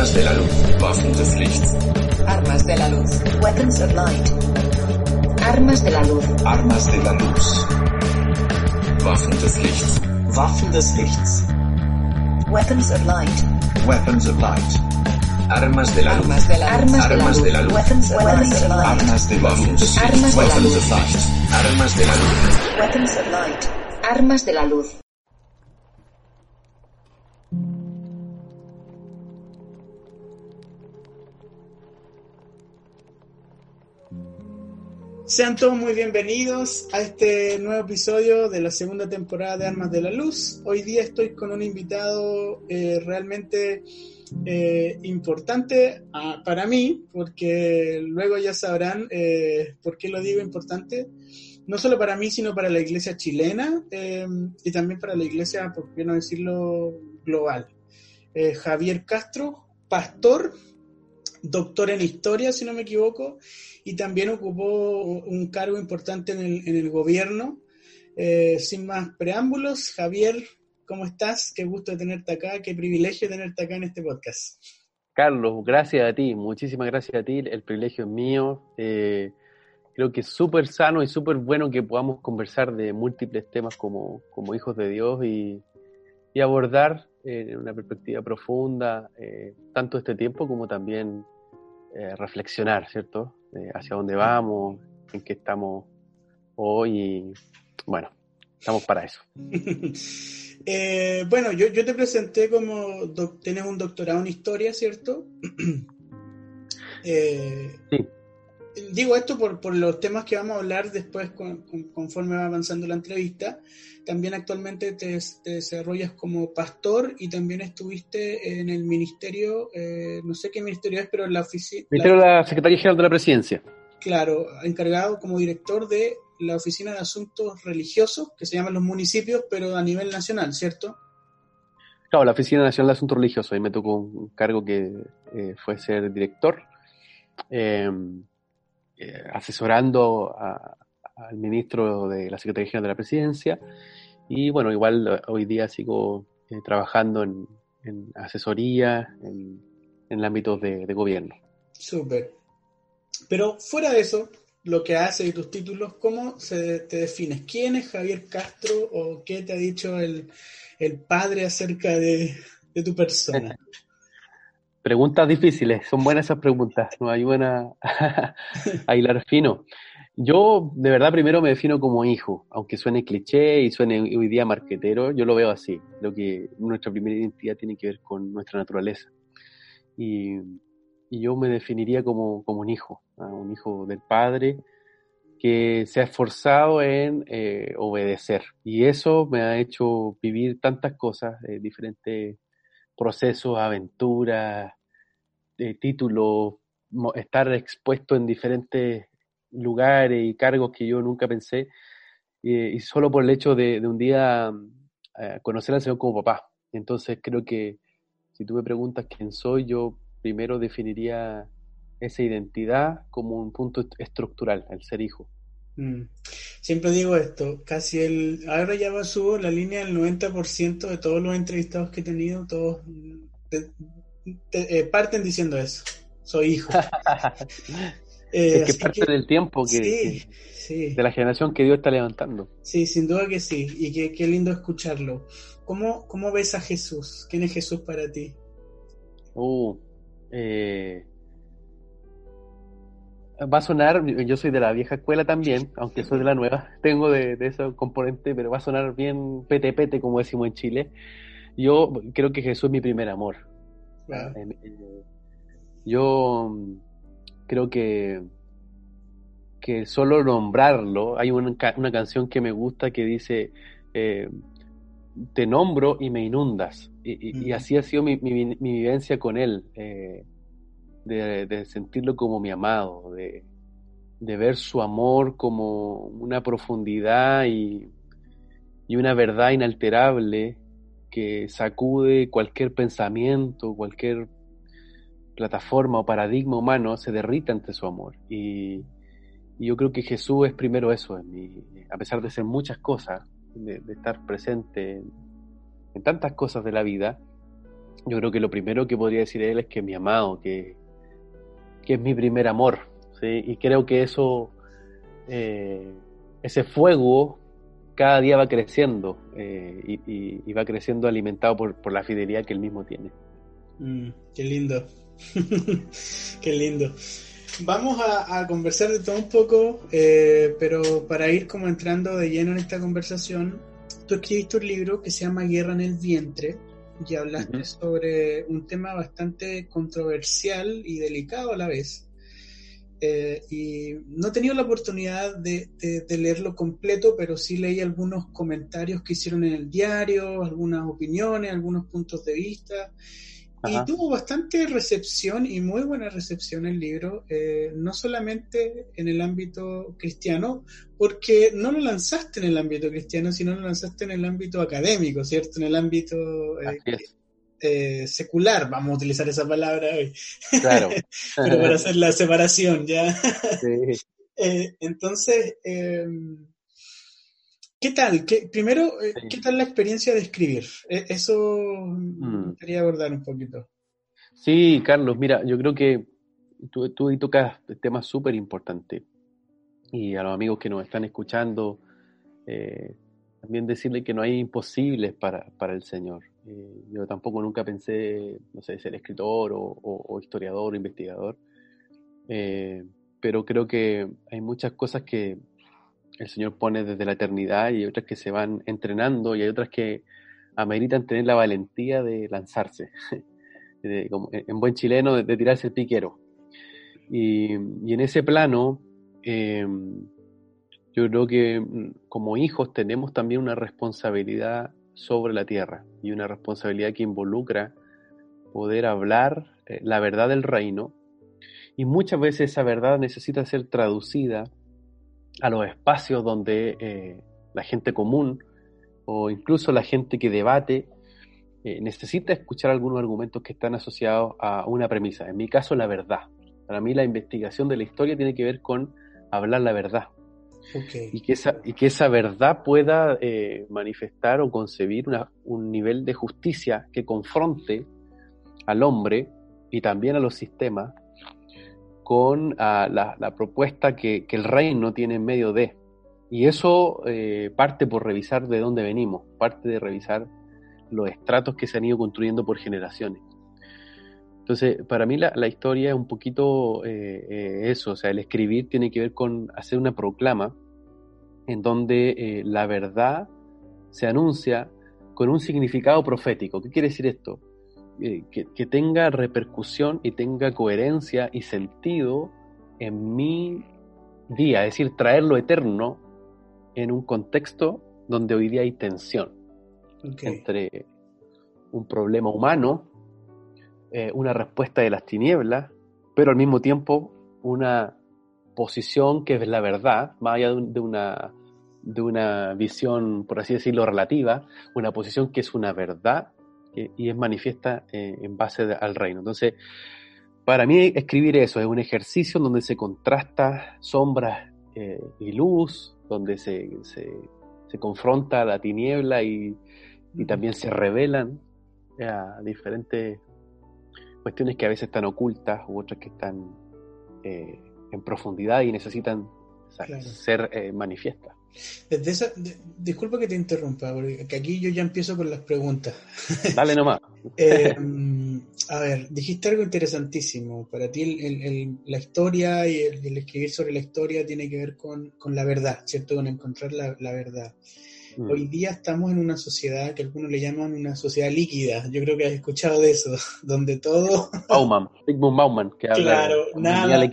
Armas de la luz. Waffen des Lichts. Armas de la luz. Weapons of light. Armas de la luz. Armas de la luz. Waffen des Lichts. Waffen des Lichts. Weapons of light. Weapons of light. Armas de la luz. Armas de la luz. Armas de la luz. Weapons of light. Armas de la luz. Armas de la Weapons luz. of light. Armas de la luz. Weapons of light. Armas de la luz. Sean todos muy bienvenidos a este nuevo episodio de la segunda temporada de Armas de la Luz. Hoy día estoy con un invitado eh, realmente eh, importante ah, para mí, porque luego ya sabrán eh, por qué lo digo importante, no solo para mí, sino para la iglesia chilena eh, y también para la iglesia, por qué no decirlo, global. Eh, Javier Castro, pastor, doctor en historia, si no me equivoco, y también ocupó un cargo importante en el, en el gobierno. Eh, sin más preámbulos, Javier, ¿cómo estás? Qué gusto tenerte acá, qué privilegio tenerte acá en este podcast. Carlos, gracias a ti, muchísimas gracias a ti, el privilegio es mío. Eh, creo que es súper sano y súper bueno que podamos conversar de múltiples temas como, como hijos de Dios y, y abordar eh, en una perspectiva profunda tanto este tiempo como también reflexionar, ¿cierto? Eh, hacia dónde vamos, en qué estamos hoy y bueno, estamos para eso. Eh, bueno, yo, yo te presenté como doc- tienes un doctorado en historia, ¿cierto? Eh, Sí. Digo esto por, por los temas que vamos a hablar después con- con- conforme va avanzando la entrevista. También actualmente te, te desarrollas como pastor y también estuviste en el ministerio, eh, no sé qué ministerio es, pero en la oficina, Ministerio de la Secretaría General de la Presidencia. claro, encargado como director de la Oficina de Asuntos Religiosos, que se llaman los municipios, pero a nivel nacional, ¿cierto? Claro, la Oficina Nacional de Asuntos Religiosos, ahí me tocó un cargo que eh, fue ser director, eh, eh, asesorando a- al ministro de la Secretaría General de la Presidencia, y bueno, igual eh, hoy día sigo eh, trabajando en, en asesoría, en, en ámbitos de, de gobierno. Súper. Pero fuera de eso, lo que haces y tus títulos, ¿cómo se te defines? ¿Quién es Javier Castro o qué te ha dicho el, el padre acerca de, de tu persona? Preguntas difíciles, son buenas esas preguntas, nos ayudan a, a hilar fino. Yo, de verdad, primero me defino como hijo, aunque suene cliché y suene hoy día marquetero, yo lo veo así. Lo que nuestra primera identidad tiene que ver con nuestra naturaleza. Y, y yo me definiría como, como un hijo, ¿ah? un hijo del Padre que se ha esforzado en eh, obedecer. Y eso me ha hecho vivir tantas cosas, eh, diferentes procesos, aventuras, eh, títulos, estar expuesto en diferentes lugares y cargos que yo nunca pensé, eh, y solo por el hecho de, un día eh, conocer al Señor como papá. Entonces creo que si tú me preguntas quién soy, yo primero definiría esa identidad como un punto est- estructural, el ser hijo. Mm. Siempre digo esto, casi el, ahora ya va subo la línea del 90% de todos los entrevistados que he tenido, todos te- te- eh, parten diciendo eso, soy hijo. Eh, es que parte que- del tiempo que, sí, sí. de la generación que Dios está levantando. Sí, sin duda que sí, y qué, qué lindo escucharlo. ¿Cómo, ¿Cómo ves a Jesús? ¿Quién es Jesús para ti? Uh, eh, va a sonar, yo soy de la vieja escuela también, aunque soy de la nueva, tengo de, de ese componente, pero va a sonar bien pete pete, como decimos en Chile. Yo creo que Jesús es mi primer amor. Eh, Yo mm, creo que, que solo nombrarlo, hay una, una canción que me gusta que dice, eh, te nombro y me inundas. Y, y- así ha sido mi, mi, mi vivencia con él, eh, de, sentirlo como mi amado, de, ver su amor como una profundidad y, una verdad inalterable que sacude cualquier pensamiento, cualquier plataforma o paradigma humano, se derrita ante su amor. Y, yo creo que Jesús es primero eso, en mí, a pesar de ser muchas cosas, de, de estar presente en, tantas cosas de la vida, yo creo que lo primero que podría decir él es que mi amado, que, que es mi primer amor. ¿sí? Y creo que eso, eh, ese fuego cada día va creciendo eh, y, va creciendo alimentado por, la fidelidad que él mismo tiene. Mm, qué lindo, qué lindo. Vamos a, conversar de todo un poco, eh, pero para ir como entrando de lleno en esta conversación, tú escribiste un libro que se llama Guerra en el Vientre y hablaste sobre un tema bastante controversial y delicado a la vez. Eh, y no he tenido la oportunidad de, leerlo completo, pero sí leí algunos comentarios que hicieron en el diario, algunas opiniones, algunos puntos de vista. Y tuvo bastante recepción y muy buena recepción el libro, eh, no solamente en el ámbito cristiano, porque no lo lanzaste en el ámbito cristiano, sino lo lanzaste en el ámbito académico, ¿cierto? En el ámbito eh, eh, secular, vamos a utilizar esa palabra hoy. Claro. Pero para hacer la separación, ¿ya? Sí. entonces, em, ¿Qué tal? ¿Qué, primero, eh, ¿qué tal la experiencia de escribir? E, eso mm. quería abordar un poquito. Sí, Carlos, mira, yo creo que tú, tú tocas temas súper importantes. Y a los amigos que nos están escuchando, eh, también decirle que no hay imposibles para, el Señor. Eh, yo tampoco nunca pensé, no sé, ser escritor o, historiador o investigador. pero creo que hay muchas cosas que, el Señor pone desde la eternidad y hay otras que se van entrenando y hay otras que ameritan tener la valentía de lanzarse, en buen chileno, de, tirarse el piquero. Y, en ese plano, em, yo creo que mm, como hijos tenemos también una responsabilidad sobre la tierra y una responsabilidad que involucra poder hablar eh, la verdad del reino y muchas veces esa verdad necesita ser traducida a los espacios donde eh, la gente común o incluso la gente que debate eh, necesita escuchar algunos argumentos que están asociados a una premisa. En mi caso, la verdad. Para mí la investigación de la historia tiene que ver con hablar la verdad. Y, que esa, y que esa verdad pueda eh, manifestar o concebir un nivel de justicia que confronte al hombre y también a los sistemas con ah, la, propuesta que, el reino tiene en medio de. Y eso eh, parte por revisar de dónde venimos, parte de revisar los estratos que se han ido construyendo por generaciones. Entonces, para mí la, historia es un poquito eh, eh, eso, o sea, el escribir tiene que ver con hacer una proclama en donde la verdad se anuncia con un significado profético. ¿Qué quiere decir esto? Eh, que, tenga repercusión y tenga coherencia y sentido en mi día, es decir, traer lo eterno en un contexto donde hoy día hay tensión entre un problema humano, eh, una respuesta de las tinieblas, pero al mismo tiempo una posición que es la verdad, más allá de una, de una visión, por así decirlo, relativa, una posición que es una verdad y es manifiesta eh, en base al reino. Entonces, para mí escribir eso es un ejercicio donde se contrasta sombras eh, y luz, donde se, se, confronta la tiniebla y, también se revelan eh, a diferentes cuestiones que a veces están ocultas u otras que están en profundidad y necesitan ser manifiestas. Desde esa, disculpa que te interrumpa, porque aquí yo ya empiezo con las preguntas. Dale nomás. Eh, a ver, dijiste algo interesantísimo. Para ti la historia y el, escribir sobre la historia tiene que ver con, la verdad, ¿cierto? Con encontrar la, verdad. Mm. Hoy día estamos en una sociedad que algunos le llaman una sociedad líquida. Yo creo que has escuchado de eso, donde todo... Bauman, Sigmund Bauman, que habla claro, nada,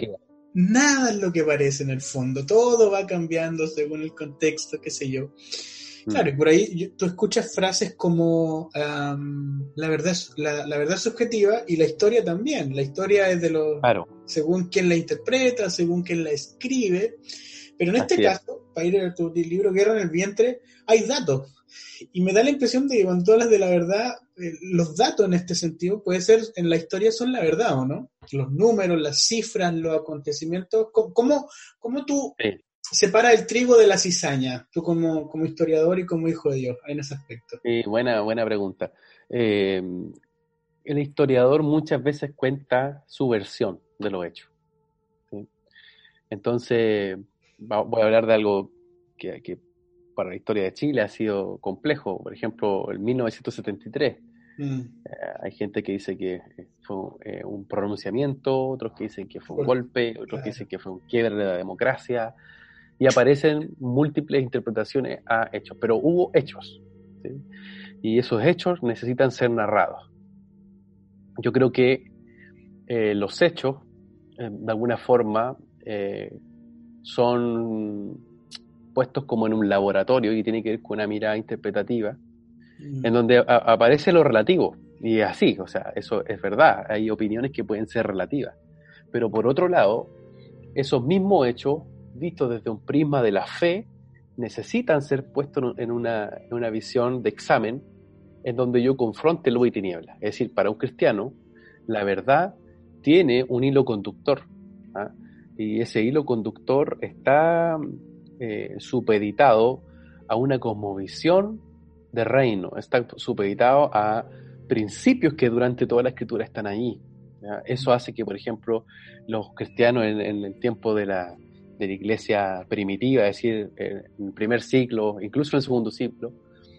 nada es lo que parece en el fondo, todo va cambiando según el contexto, qué sé yo. Mm. Claro, y por ahí tú escuchas frases como la, verdad, la, la, verdad subjetiva y la historia también. La historia es de lo. según quien la interpreta, según quien la escribe. Pero en este caso, para ir a tu libro Guerra en el Vientre, hay datos. Y me da la impresión de que cuando tú hablas de la verdad, los datos en este sentido, puede ser, en la historia son la verdad, ¿o no? Los números, las cifras, los acontecimientos. ¿Cómo, cómo tú separas el trigo de la cizaña, tú como, como historiador y como hijo de Dios, en ese aspecto? Sí, buena, buena pregunta. Eh, el historiador muchas veces cuenta su versión de los hechos. Entonces, voy a hablar de algo que, para la historia de Chile ha sido complejo. Por ejemplo, en 1973. Mm. Eh, hay gente que dice que fue eh, un pronunciamiento, otros que dicen que fue un golpe, otros que dicen que fue un quiebre de la democracia, y aparecen múltiples interpretaciones a hechos, pero hubo hechos, y esos hechos necesitan ser narrados. Yo creo que eh, los hechos, de alguna forma, son puestos como en un laboratorio y tiene que ver con una mirada interpretativa, mm. en donde aparece lo relativo. Y es así, o sea, eso es verdad, hay opiniones que pueden ser relativas. Pero por otro lado, esos mismos hechos, vistos desde un prisma de la fe, necesitan ser puestos en una, en una visión de examen en donde yo confronte luz y tiniebla. Es decir, para un cristiano, la verdad tiene un hilo conductor. ¿ah? Y ese hilo conductor está eh, supeditado a una cosmovisión de reino, está supeditado a principios que durante toda la escritura están ahí. Eso hace que, por ejemplo, los cristianos en, el tiempo de la, de la, iglesia primitiva, es decir, en el primer siglo, incluso en el segundo siglo,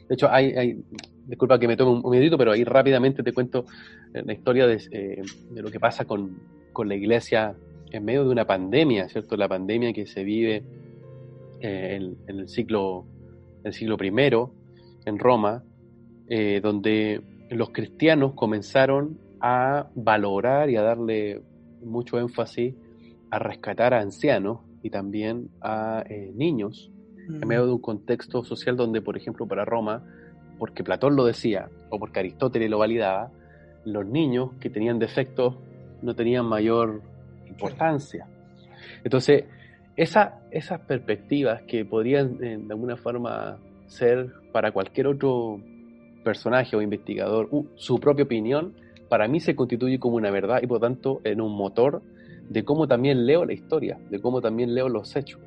de hecho, hay, hay disculpa que me tome un, un pero ahí rápidamente te cuento la historia de, eh, de lo que pasa con, con, la iglesia en medio de una pandemia, ¿cierto? La pandemia que se vive eh, en, el siglo, el siglo I en Roma, eh, donde los cristianos comenzaron a valorar y a darle mucho énfasis a rescatar a ancianos y también a eh, niños en medio de un contexto social donde, por ejemplo, para Roma, porque Platón lo decía o porque Aristóteles lo validaba, los niños que tenían defectos no tenían mayor importancia. Entonces, esa, esas perspectivas que podrían eh, de alguna forma ser para cualquier otro personaje o investigador su propia opinión, para mí se constituye como una verdad y por tanto en un motor de cómo también leo la historia, de cómo también leo los hechos.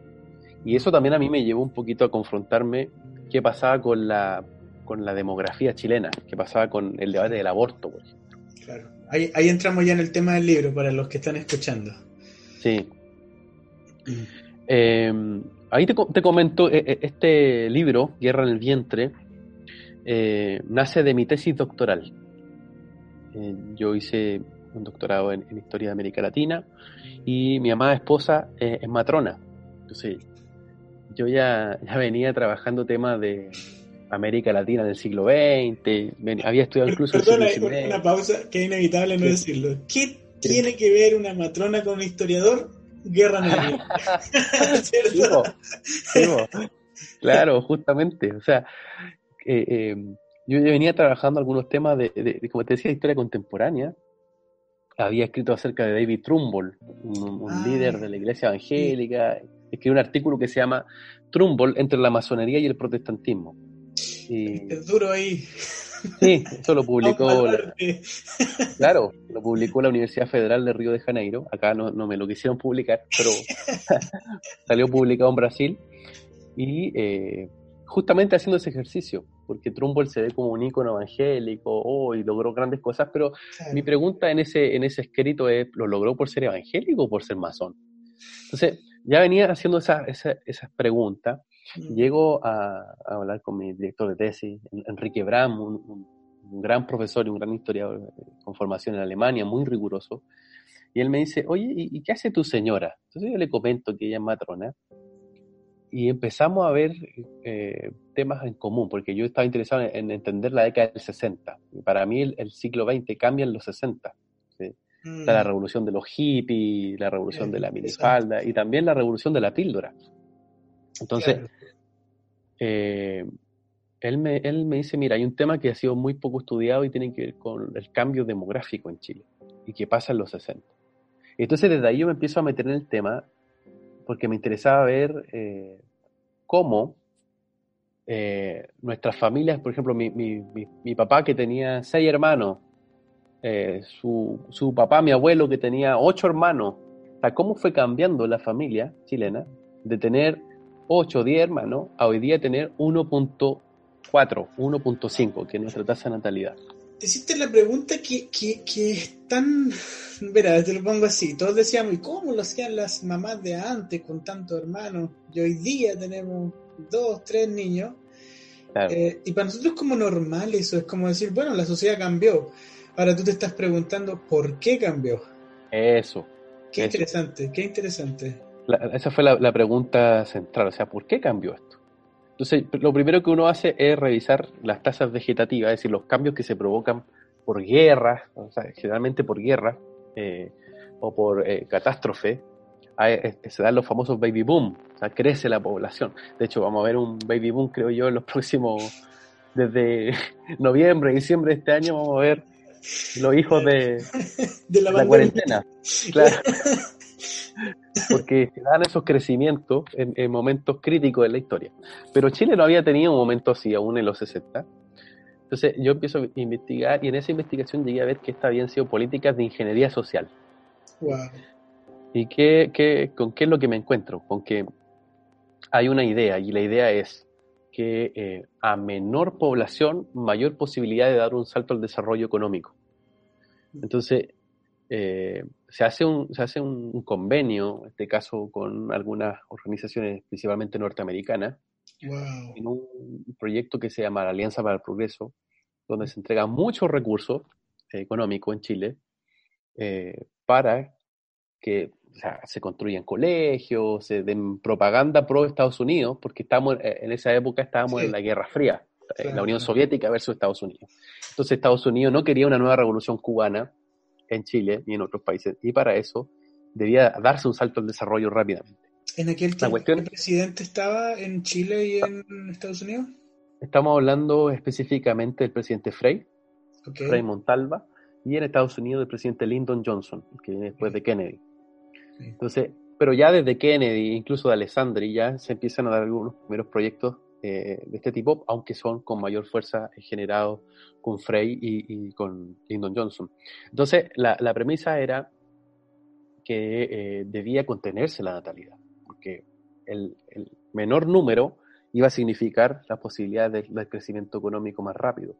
Y eso también a mí me llevó un poquito a confrontarme qué pasaba con la, con la demografía chilena, qué pasaba con el debate del aborto, por ejemplo. Claro, ahí, ahí entramos ya en el tema del libro para los que están escuchando. Sí. Em, ahí te, comento, e, e, este libro, Guerra en el Vientre, eh, nace de mi tesis doctoral. Eh, yo hice un doctorado en, Historia de América Latina y mi amada esposa es matrona. Entonces, yo ya, ya venía trabajando temas de América Latina del siglo XX, había estudiado incluso... Perdona, una pausa que es inevitable no decirlo. ¿Qué tiene que ver una matrona con un historiador? Guerra Negra. claro, justamente. O sea, eh, eh, yo venía trabajando algunos temas de, como te decía, historia contemporánea. Había escrito acerca de David Trumbull, un, ah, líder de la iglesia evangélica. Escribió un artículo que se llama Trumbull entre la masonería y el protestantismo. Y... Es duro ahí. Sí, eso lo publicó. claro, lo publicó la Universidad Federal de Río de Janeiro. Acá no, me lo quisieron publicar, pero salió publicado en Brasil. Y eh, justamente haciendo ese ejercicio, porque Trumbull se ve como un ícono evangélico oh, y logró grandes cosas, pero mi pregunta en ese, en ese escrito es: ¿lo logró por ser evangélico o por ser masón? Entonces, ya venía haciendo esas esa, esa preguntas Mm. Llego a, hablar con mi director de tesis, Enrique Bram, un, gran profesor y un gran historiador eh, con formación en Alemania, muy riguroso. Y él me dice, oye, ¿y, qué hace tu señora? Entonces yo le comento que ella es matrona. Y empezamos a ver eh, temas en común, porque yo estaba interesado en, entender la década del 60. Y para mí el, siglo XX cambia en los 60. la mm. revolución de los hippies, la revolución de la minifalda y también la revolución de la píldora. Entonces, eh, él, me, él me dice, mira, hay un tema que ha sido muy poco estudiado y tiene que ver con el cambio demográfico en Chile y que pasa en los 60. Entonces, desde ahí yo me empiezo a meter en el tema porque me interesaba ver eh, cómo eh, nuestras familias, por ejemplo, mi, mi, mi, papá que tenía seis hermanos, su, su, papá, mi abuelo que tenía ocho hermanos, o cómo fue cambiando la familia chilena de tener 8 o 10 hermanos a hoy día tener 1.4, 1.5, que es nuestra tasa de natalidad. te hiciste la pregunta que, que, que es tan... Verá, te lo pongo así. Todos decíamos, ¿y cómo lo hacían las mamás de antes con tantos hermanos? Y hoy día tenemos dos, tres niños. Claro. Eh, y para nosotros es como normal eso, es como decir, bueno, la sociedad cambió. Ahora tú te estás preguntando, ¿por qué cambió? Eso. Qué Eso. interesante, qué interesante. La- esa fue la, la pregunta central, o sea, ¿por qué cambió esto? Entonces, lo primero que uno hace es revisar las tasas vegetativas, es decir, los cambios que se provocan por guerras, o sea, generalmente por guerras eh, o por eh, catástrofe. Hay- se dan los famosos baby boom, o sea, crece la población. De hecho, vamos a ver un baby boom, creo yo, en los próximos, desde noviembre, diciembre de este año, vamos a ver los hijos de, De la, la cuarentena. Claro. Porque se dan esos crecimientos en, en momentos críticos de la historia. Pero Chile no había tenido un momento así aún en los 60. Entonces yo empiezo a investigar y en esa investigación llegué a ver que estas habían sido políticas de ingeniería social. Wow. ¿Y qué, qué- con qué es lo que me encuentro? Con que hay una idea y la idea es que eh, a menor población, mayor posibilidad de dar un salto al desarrollo económico. Entonces, eh, se hace, un, se hace un, convenio, en este caso con algunas organizaciones principalmente norteamericanas, Wow. en un proyecto que se llama la Alianza para el Progreso, donde se entregan muchos recursos eh, económicos en Chile eh, para que o sea, se construyan colegios, se den propaganda pro Estados Unidos, porque estamos eh, en esa época estábamos Sí. en la Guerra Fría, Claro, la Unión claro. Soviética versus Estados Unidos. Entonces Estados Unidos no quería una nueva revolución cubana en Chile ni en otros países, y para eso debía darse un salto al desarrollo rápidamente. ¿En aquel tiempo cuestión- el presidente estaba en Chile y en Estados Unidos? Estamos hablando específicamente del presidente Frey, Ok. Frei Montalva, y en Estados Unidos el presidente Lyndon Johnson, que viene después de Kennedy. Entonces, pero ya desde Kennedy, incluso de Alessandri, ya se empiezan a dar algunos primeros proyectos eh, de este tipo, aunque son con mayor fuerza generados con Frey y, y con Lyndon Johnson. Entonces, la, la premisa era que eh, debía contenerse la natalidad, porque el, el menor número iba a significar la posibilidad de- del crecimiento económico más rápido.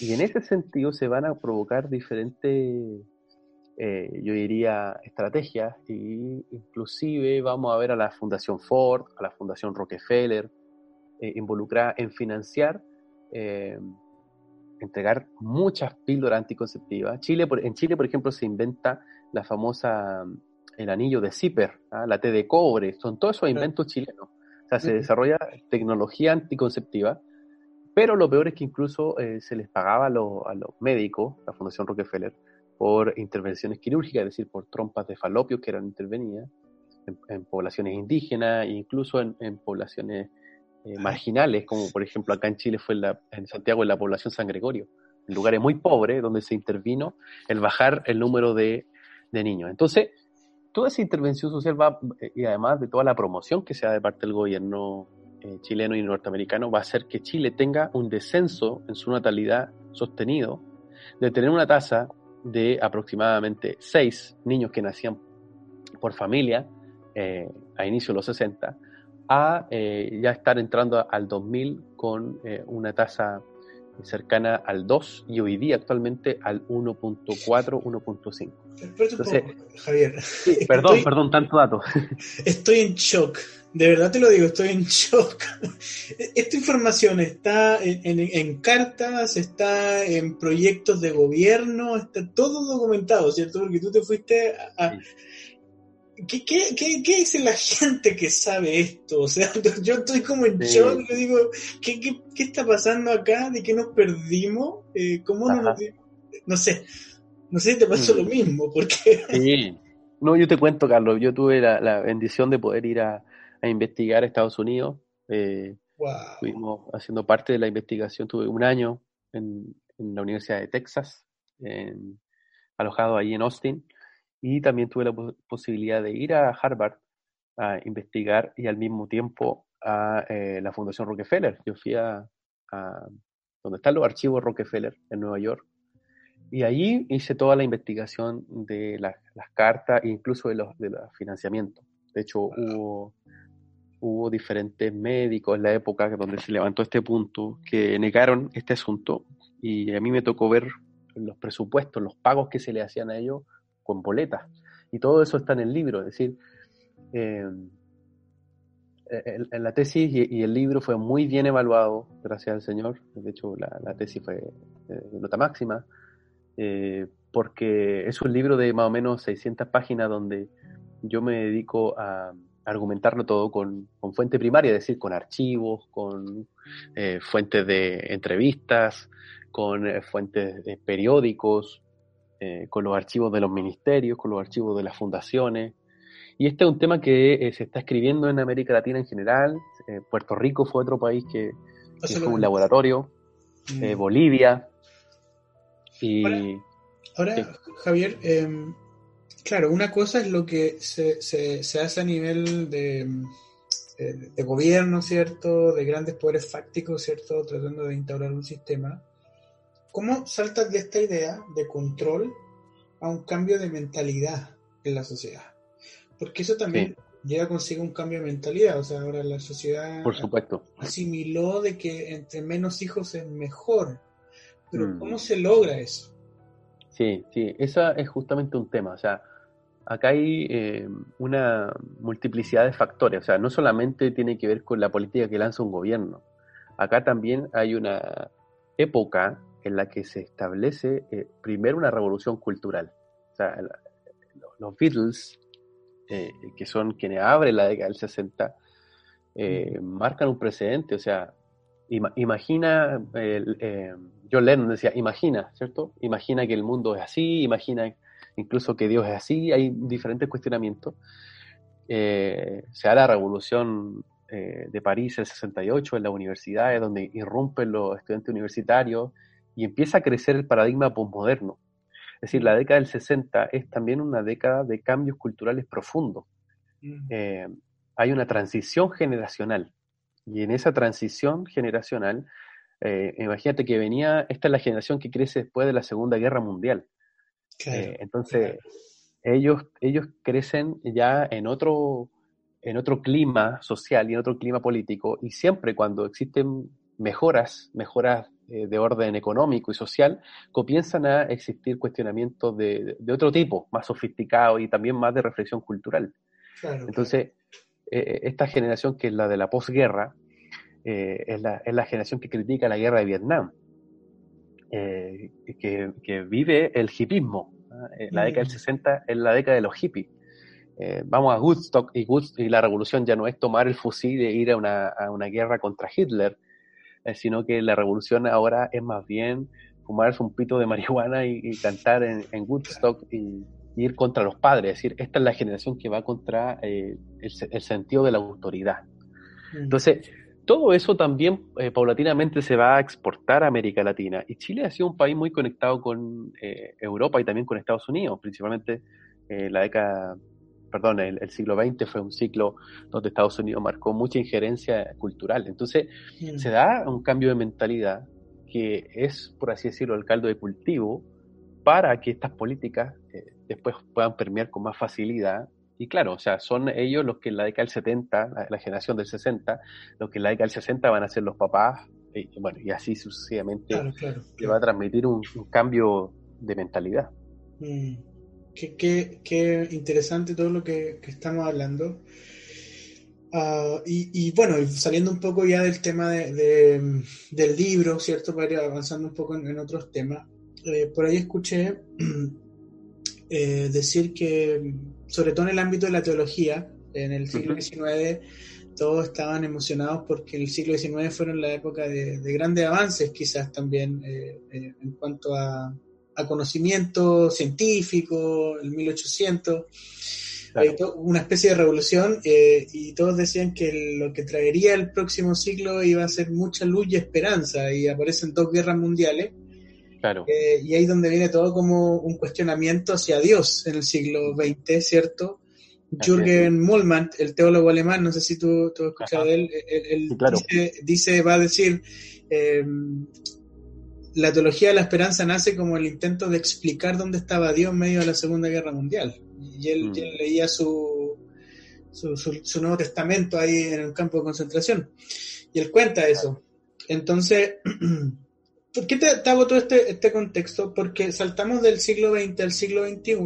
Y en ese sentido se van a provocar diferentes, eh, yo diría, estrategias, y inclusive vamos a ver a la Fundación Ford, a la Fundación Rockefeller, eh, involucrada en financiar, eh, entregar muchas píldoras anticonceptivas. Chile, por- en Chile, por ejemplo, se inventa la famosa, el anillo de zipper, ¿ah? la T de cobre, son todos esos inventos chilenos. O sea, se desarrolla tecnología anticonceptiva, pero lo peor es que incluso eh, se les pagaba a, los- a los médicos, la Fundación Rockefeller, por intervenciones quirúrgicas, es decir, por trompas de falopio que eran intervenidas en, en poblaciones indígenas e incluso en, en poblaciones eh, marginales, como por ejemplo acá en Chile fue en, Santiago en la población San Gregorio, en lugares muy pobres donde se intervino el bajar el número de, de niños. Entonces, toda esa intervención social va, eh, y además de toda la promoción que se da de parte del gobierno eh, chileno y norteamericano, va a hacer que Chile tenga un descenso en su natalidad sostenido, de tener una tasa de aproximadamente 6 niños que nacían por familia a inicio de los 60, a eh, ya estar entrando al 2000 con eh, una tasa cercana al 2 y hoy día actualmente al 1.4, 1.5. Espérate un Entonces- poco, Javier. Perdón, Estoy- perdón, tanto dato. Estoy en shock. De verdad te lo digo, estoy en shock. Esta información está en, en- en cartas, está en proyectos de gobierno, está todo documentado, ¿cierto? Porque tú te fuiste a... a- ¿Qué, qué, qué, qué dice la gente que sabe esto? O sea, yo estoy como en Sí. shock, yo digo, ¿qué, qué, qué está pasando acá? ¿De qué nos perdimos? Eh, ¿Cómo nos No sé, no sé si te pasó Mm. lo mismo, porque... Sí. No, yo te cuento, Carlos, yo tuve la, la bendición de poder ir a, a investigar a Estados Unidos. Eh, Wow. Estuvimos haciendo parte de la investigación, tuve un año en, en la Universidad de Texas, en- alojado ahí en Austin, y también tuve la pos- posibilidad de ir a Harvard a investigar y al mismo tiempo a eh, la Fundación Rockefeller. Yo fui a, a donde están los archivos Rockefeller en Nueva York, y ahí hice toda la investigación de la- las cartas e incluso de los, de los financiamientos. De hecho, hubo hubo diferentes médicos en la época donde se levantó este punto que negaron este asunto y a mí me tocó ver los presupuestos, los pagos que se le hacían a ellos con boletas. Y todo eso está en el libro, es decir, eh, la tesis y, el libro fue muy bien evaluado, gracias al Señor. De hecho, la, tesis fue de nota máxima, eh, porque es un libro de más o menos 600 páginas donde yo me dedico a argumentarlo todo con, fuente primaria, es decir, con archivos, con eh, fuentes de entrevistas, con eh, fuentes de periódicos, con los archivos de los ministerios, con los archivos de las fundaciones, y este es un tema que eh, se está escribiendo en América Latina en general. Eh, Puerto Rico fue otro país que, fue un laboratorio. Mm. Eh, Bolivia. Y, ahora, Javier, em, claro, una cosa es lo que se, se, hace a nivel de, de, gobierno, ¿cierto? De grandes poderes fácticos, ¿cierto? Tratando de instaurar un sistema. ¿Cómo saltas de esta idea de control a un cambio de mentalidad en la sociedad? Porque eso también llega consigo un cambio de mentalidad. O sea, ahora la sociedad Por supuesto. asimiló de que entre menos hijos es mejor. Pero mm. ¿cómo se logra eso? Sí, sí, eso es justamente un tema. O sea, acá hay eh, una multiplicidad de factores. O sea, no solamente tiene que ver con la política que lanza un gobierno. Acá también hay una época en la que se establece eh, primero una revolución cultural. O sea, los Beatles eh, que son quienes abren la década del 60, eh, marcan un precedente. O sea, imagina, eh, John Lennon decía, imagina, ¿cierto? Imagina que el mundo es así, imagina incluso que Dios es así, hay diferentes cuestionamientos. se da la revolución de París el 68 en las universidades, donde irrumpen los estudiantes universitarios y empieza a crecer el paradigma postmoderno. Es decir, la década del 60 es también una década de cambios culturales profundos. Mm. Eh, hay una transición generacional. Y en esa transición generacional, eh, imagínate que venía, esta es la generación que crece después de la Segunda Guerra Mundial. Eh, entonces, ellos, ellos crecen ya en otro, en otro clima social y en otro clima político, y siempre cuando existen mejoras, mejoras eh, de orden económico y social, comienzan a existir cuestionamientos de, otro tipo, más sofisticados y también más de reflexión cultural. Entonces, eh, eh, esta generación que es la de la posguerra, es, la, es, la, generación que critica la guerra de Vietnam, que, vive el hipismo. La década del 60 mm. es la década de los hippies. vamos a Woodstock y, y, la revolución ya no es tomar el fusil e ir a una, a una guerra contra Hitler, eh, sino que la revolución ahora es más bien fumarse un pito de marihuana y, cantar en, Woodstock y, ir contra los padres. Es decir, esta es la generación que va contra eh, el, sentido de la autoridad. Mm. Entonces, todo eso también eh, paulatinamente se va a exportar a América Latina. Y Chile ha sido un país muy conectado con Europa y también con Estados Unidos, principalmente la década perdón, el, siglo XX fue un ciclo donde Estados Unidos marcó mucha injerencia cultural. Entonces, se da un cambio de mentalidad que es, por así decirlo, el caldo de cultivo para que estas políticas eh, después puedan permear con más facilidad. Y claro, o sea, son ellos los que en la década del 70, la, generación del 60, los que en la década del 60 van a ser los papás, y, bueno, y así sucesivamente le va a transmitir un, cambio de mentalidad. Mm. Qué, interesante todo lo que, estamos hablando. Ah, y, bueno, saliendo un poco ya del tema de, del libro, ¿cierto? Para ir avanzando un poco en, otros temas. Eh, por ahí escuché eh, decir que, sobre todo en el ámbito de la teología, en el siglo XIX, todos estaban emocionados porque el siglo XIX fueron la época de, grandes avances, quizás también eh, en cuanto a conocimiento científico, el 1800, una especie de revolución eh, y todos decían que lo que traería el próximo siglo iba a ser mucha luz y esperanza y aparecen dos guerras mundiales. Claro. Eh, y ahí donde viene todo como un cuestionamiento hacia Dios en el siglo XX, ¿cierto? Jürgen Mollmann, el teólogo alemán, no sé si tú, tú has escuchado de él, él, dice, va a decir, eh, la teología de la esperanza nace como el intento de explicar dónde estaba Dios en medio de la Segunda Guerra Mundial. Y él, mm. leía su, su, Nuevo Testamento ahí en el campo de concentración. Y él cuenta eso. Entonces, ¿Por qué te, hago todo este, este contexto? Porque saltamos del siglo XX al siglo XXI.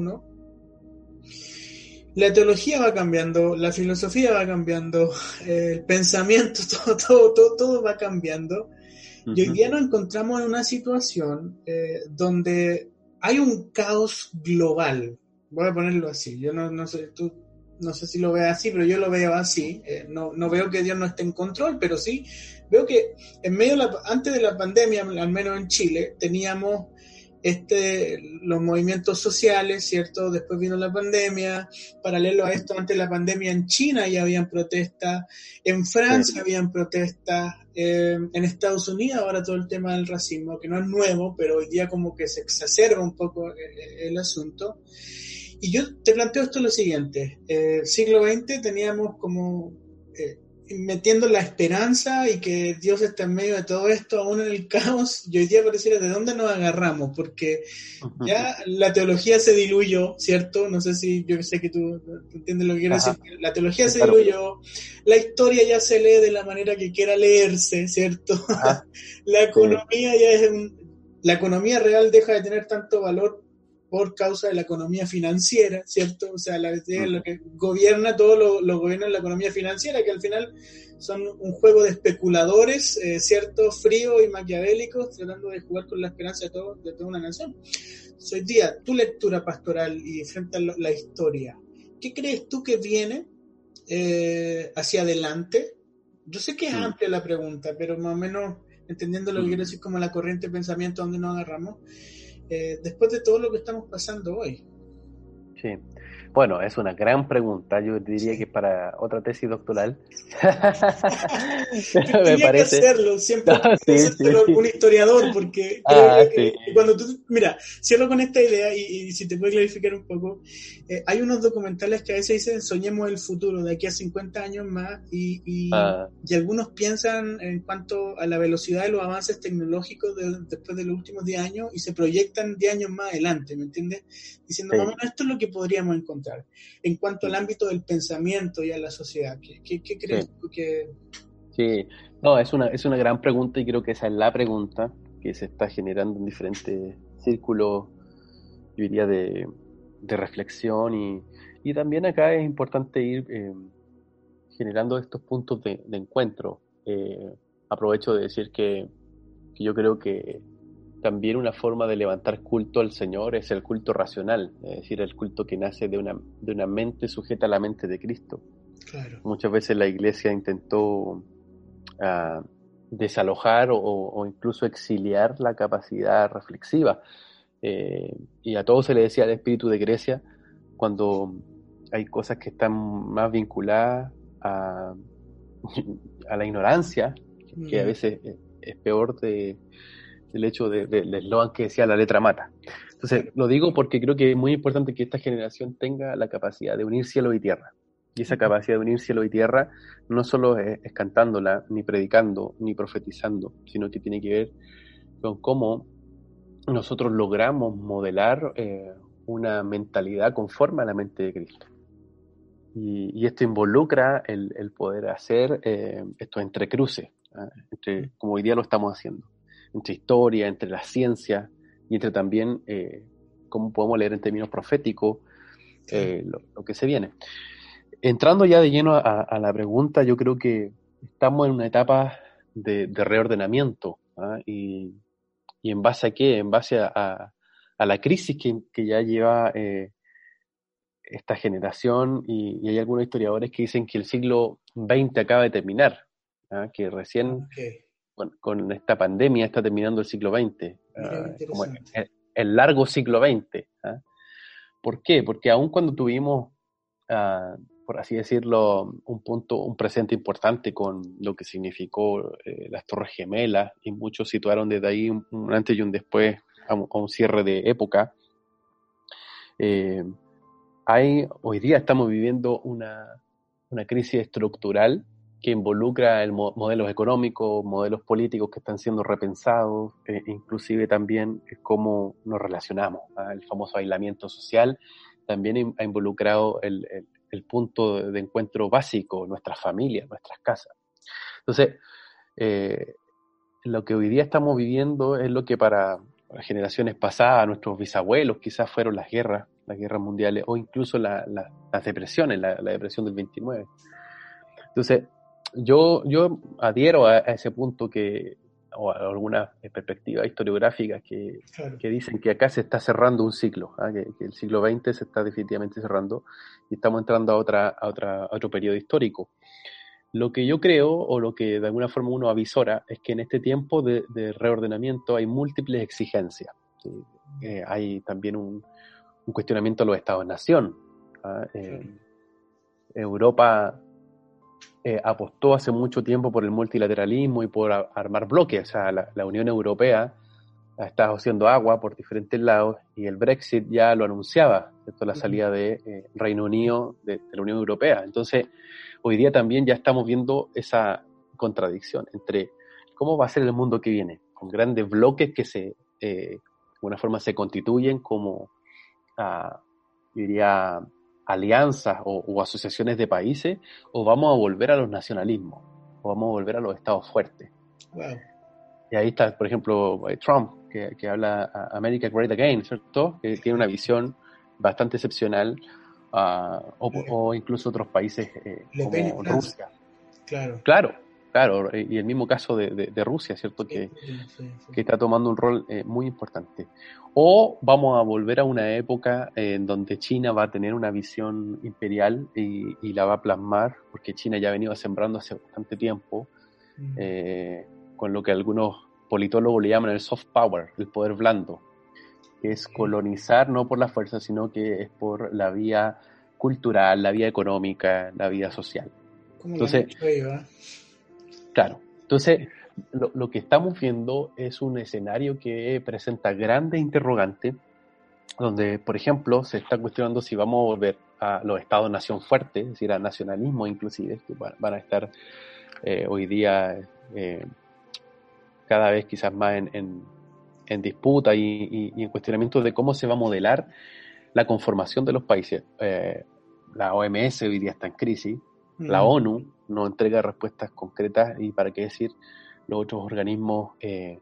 La teología va cambiando, la filosofía va cambiando, el pensamiento, todo, todo, todo, todo va cambiando. Y hoy día nos encontramos en una situación eh, donde hay un caos global. Voy a ponerlo así. Yo no, no sé, tú no sé si lo veas así, pero yo lo veo así. Eh, no, no, veo que Dios no esté en control, pero sí veo que en medio la, antes de la pandemia, al menos en Chile, teníamos este, los movimientos sociales, ¿cierto? Después vino la pandemia, paralelo a esto, antes de la pandemia en China ya habían protestas, en Francia habían protestas, eh, en Estados Unidos ahora todo el tema del racismo, que no es nuevo, pero hoy día como que se exacerba un poco el, asunto. Y yo te planteo esto lo siguiente, eh, siglo XX teníamos como eh, metiendo la esperanza y que Dios está en medio de todo esto, aún en el caos, y hoy día pareciera de dónde nos agarramos, porque ya la teología se diluyó, ¿cierto? No sé si yo sé que tú, entiendes lo que quiero decir, la teología se diluyó, la historia ya se lee de la manera que quiera leerse, ¿cierto? la economía ya es la economía real deja de tener tanto valor por causa de la economía financiera, ¿cierto? O sea, la, lo que gobierna todo lo, lo, gobierna la economía financiera, que al final son un juego de especuladores, eh, ¿cierto? Frío y maquiavélicos, tratando de jugar con la esperanza de, todo, de toda una nación. Soy día, tu lectura pastoral y frente a la historia, ¿qué crees tú que viene eh, hacia adelante? Yo sé que es amplia la pregunta, pero más o menos entendiendo lo que quiero decir como la corriente de pensamiento donde nos agarramos. Eh, después de todo lo que estamos pasando hoy? Sí, bueno, es una gran pregunta. Yo diría que para otra tesis doctoral. me parece. Que hacerlo, siempre un historiador, porque ah, cuando tú, mira, cierro con esta idea y, si te puedo clarificar un poco, eh, hay unos documentales que a veces dicen soñemos el futuro de aquí a 50 años más y, y, ah. y algunos piensan en cuanto a la velocidad de los avances tecnológicos después de los últimos 10 años y se proyectan 10 años más adelante, ¿me entiendes? Diciendo, sí. esto es lo que podríamos encontrar en cuanto al ámbito del pensamiento y a la sociedad. ¿Qué, crees tú que...? Sí, no, es una, es una gran pregunta y creo que esa es la pregunta que se está generando en diferentes círculos, yo diría, de, reflexión y, y, también acá es importante ir eh, generando estos puntos de, encuentro. Eh, aprovecho de decir que, que yo creo que también una forma de levantar culto al Señor es el culto racional, es decir, el culto que nace de una, de una mente sujeta a la mente de Cristo. Muchas veces la iglesia intentó uh, desalojar o, o, incluso exiliar la capacidad reflexiva. Eh, y a todos se le decía el espíritu de Grecia cuando hay cosas que están más vinculadas a, a la ignorancia, que a mm. veces es peor de, el hecho del de, eslogan que decía la letra mata. Entonces, lo digo porque creo que es muy importante que esta generación tenga la capacidad de unir cielo y tierra. Y esa capacidad de unir cielo y tierra no solo es, cantándola, ni predicando, ni profetizando, sino que tiene que ver con cómo nosotros logramos modelar eh, una mentalidad conforme a la mente de Cristo. Y, esto involucra el, poder hacer eh, estos entrecruces, ¿ah? entre, como hoy día lo estamos haciendo entre historia, entre la ciencia y entre también eh, cómo podemos leer en términos proféticos eh, lo, que se viene. Entrando ya de lleno a, la pregunta, yo creo que estamos en una etapa de, reordenamiento. ¿ah? Y, en base a qué? En base a, la crisis que, ya lleva eh, esta generación y, hay algunos historiadores que dicen que el siglo XX acaba de terminar, ¿ah? que recién con esta pandemia está terminando el siglo XX, ah, como el, largo siglo XX. ¿ah? ¿Por qué? Porque aun cuando tuvimos, ah, por así decirlo, un punto, un presente importante con lo que significó eh, las Torres Gemelas, y muchos situaron desde ahí un, antes y un después a un, cierre de época, eh, hay, hoy día estamos viviendo una, una crisis estructural que involucra el modelos económicos, modelos políticos que están siendo repensados, eh, inclusive también cómo nos relacionamos. ¿ah? El famoso aislamiento social también ha involucrado el, punto de encuentro básico, nuestras familias, nuestras casas. Entonces, eh, lo que hoy día estamos viviendo es lo que para generaciones pasadas, nuestros bisabuelos quizás fueron las guerras, las guerras mundiales o incluso las depresiones, la, depresión del 29. Entonces, yo, yo adhiero a, ese punto que, o a algunas perspectivas historiográficas que, que, dicen que acá se está cerrando un ciclo, ¿ah? que, el siglo XX se está definitivamente cerrando y estamos entrando a, otra, a, otra, otro periodo histórico. Lo que yo creo, o lo que de alguna forma uno avisora, es que en este tiempo de, reordenamiento hay múltiples exigencias. Eh, hay también un, cuestionamiento a los estados-nación. ¿ah? Eh, Europa eh, apostó hace mucho tiempo por el multilateralismo y por armar bloques. O sea, la, Unión Europea estado haciendo agua por diferentes lados y el Brexit ya lo anunciaba, la salida de Reino Unido de, de, la Unión Europea. Entonces, hoy día también ya estamos viendo esa contradicción entre cómo va a ser el mundo que viene, con grandes bloques que se, eh, de alguna forma se constituyen como, ah, diría, alianzas o, asociaciones de países, o vamos a volver a los nacionalismos, o vamos a volver a los estados fuertes. Y ahí está, por ejemplo, Trump, que, habla America Great Again, ¿cierto? Que tiene una visión bastante excepcional o, incluso otros países eh, como Rusia. Claro. Claro, claro, eh, y el mismo caso de, Rusia, ¿cierto? Que, que, está tomando un rol eh, muy importante. O vamos a volver a una época en donde China va a tener una visión imperial y, la va a plasmar, porque China ya ha venido sembrando hace bastante tiempo, mm. con lo que algunos politólogos le llaman el soft power, el poder blando que es colonizar no por la fuerza, sino que es por la vía cultural, la vía económica, la vida social. Entonces, claro, entonces lo, que estamos viendo es un escenario que presenta grandes interrogantes, donde, por ejemplo, se está cuestionando si vamos a volver a los estados-nación fuertes, es decir, al nacionalismo inclusive, que van a estar eh, hoy día eh, cada vez quizás más en en disputa y, en cuestionamiento de cómo se va a modelar la conformación de los países. Eh, la OMS hoy día está en crisis, la mm. ONU no entrega respuestas concretas y para qué decir los otros organismos eh,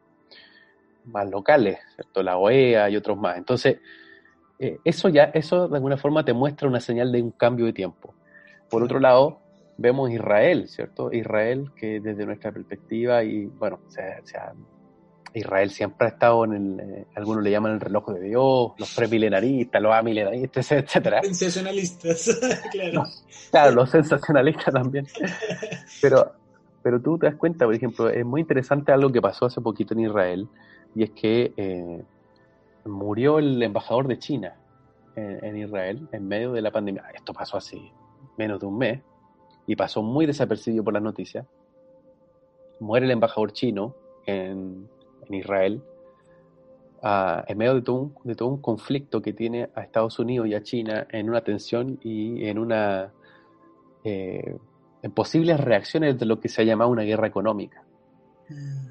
más locales, ¿cierto? la OEA y otros más. Entonces, eh, eso ya, eso de alguna forma te muestra una señal de un cambio de tiempo. Por otro lado, vemos Israel, ¿cierto? Israel que desde nuestra perspectiva y bueno, se, se ha Israel siempre ha estado en el, eh, algunos le llaman el reloj de Dios, los premilenaristas, los amilenaristas, etcétera. Sensacionalistas, claro. claro, los sensacionalistas también. Pero, pero tú te das cuenta, por ejemplo, es muy interesante algo que pasó hace poquito en Israel, y es que eh, murió el embajador de China en, en, Israel en medio de la pandemia. Esto pasó hace menos de un mes, y pasó muy desapercibido por las noticias. Muere el embajador chino en, en Israel, en medio de todo, un, de todo un conflicto que tiene a Estados Unidos y a China en una tensión y en una eh, en posibles reacciones de lo que se ha llamado una guerra económica. Mm.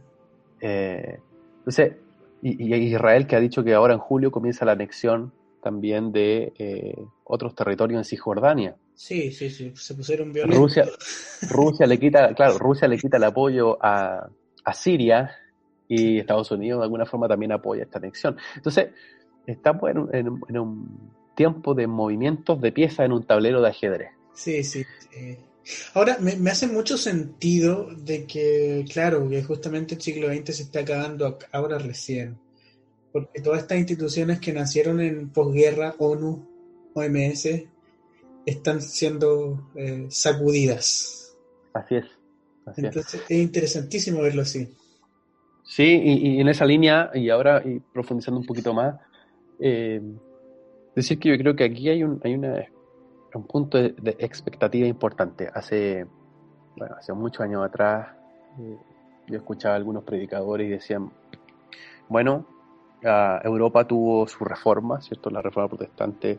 Eh, entonces, y, Israel que ha dicho que ahora en julio comienza la anexión también de eh, otros territorios en Cisjordania. Sí, sí, sí, se pusieron violentos. Rusia, Rusia le quita, claro, Rusia le quita el apoyo a, a Siria y Estados Unidos de alguna forma también apoya esta anexión. Entonces, estamos en un, tiempo de movimientos de piezas en un tablero de ajedrez. Sí, sí. Ahora, me, hace mucho sentido de que, claro, que justamente el siglo XX se está acabando ahora recién, porque todas estas instituciones que nacieron en posguerra, ONU, OMS, están siendo eh, sacudidas. Así es. Entonces, es interesantísimo verlo así. Sí, y, en esa línea, y ahora y profundizando un poquito más, eh, decir que yo creo que aquí hay un, hay una, un punto de, expectativa importante. Hace, bueno, hace muchos años atrás, eh, yo escuchaba a algunos predicadores y decían, bueno, Europa tuvo su reforma, ¿cierto? La reforma protestante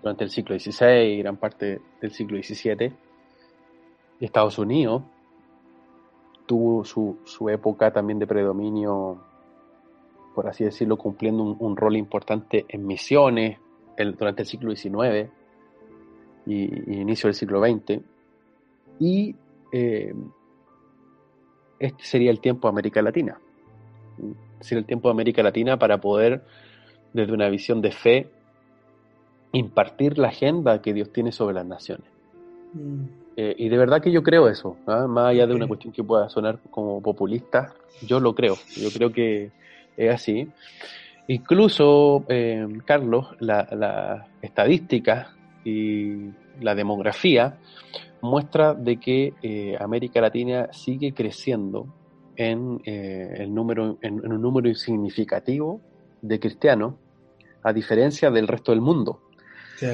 durante el siglo XVI y gran parte del siglo XVII. Y Estados Unidos tuvo su, su época también de predominio, por así decirlo, cumpliendo un, rol importante en misiones durante el siglo XIX y, inicio del siglo XX. Y eh, este sería el tiempo de América Latina. Sería el tiempo de América Latina para poder, desde una visión de fe, impartir la agenda que Dios tiene sobre las naciones. Mm. Eh, y de verdad que yo creo eso, ¿ah? más allá de una cuestión que pueda sonar como populista, yo lo creo, yo creo que es así. Incluso, eh, Carlos, la, la, estadística y la demografía muestra de que eh, América Latina sigue creciendo en, el número, en, un número significativo de cristianos, a diferencia del resto del mundo.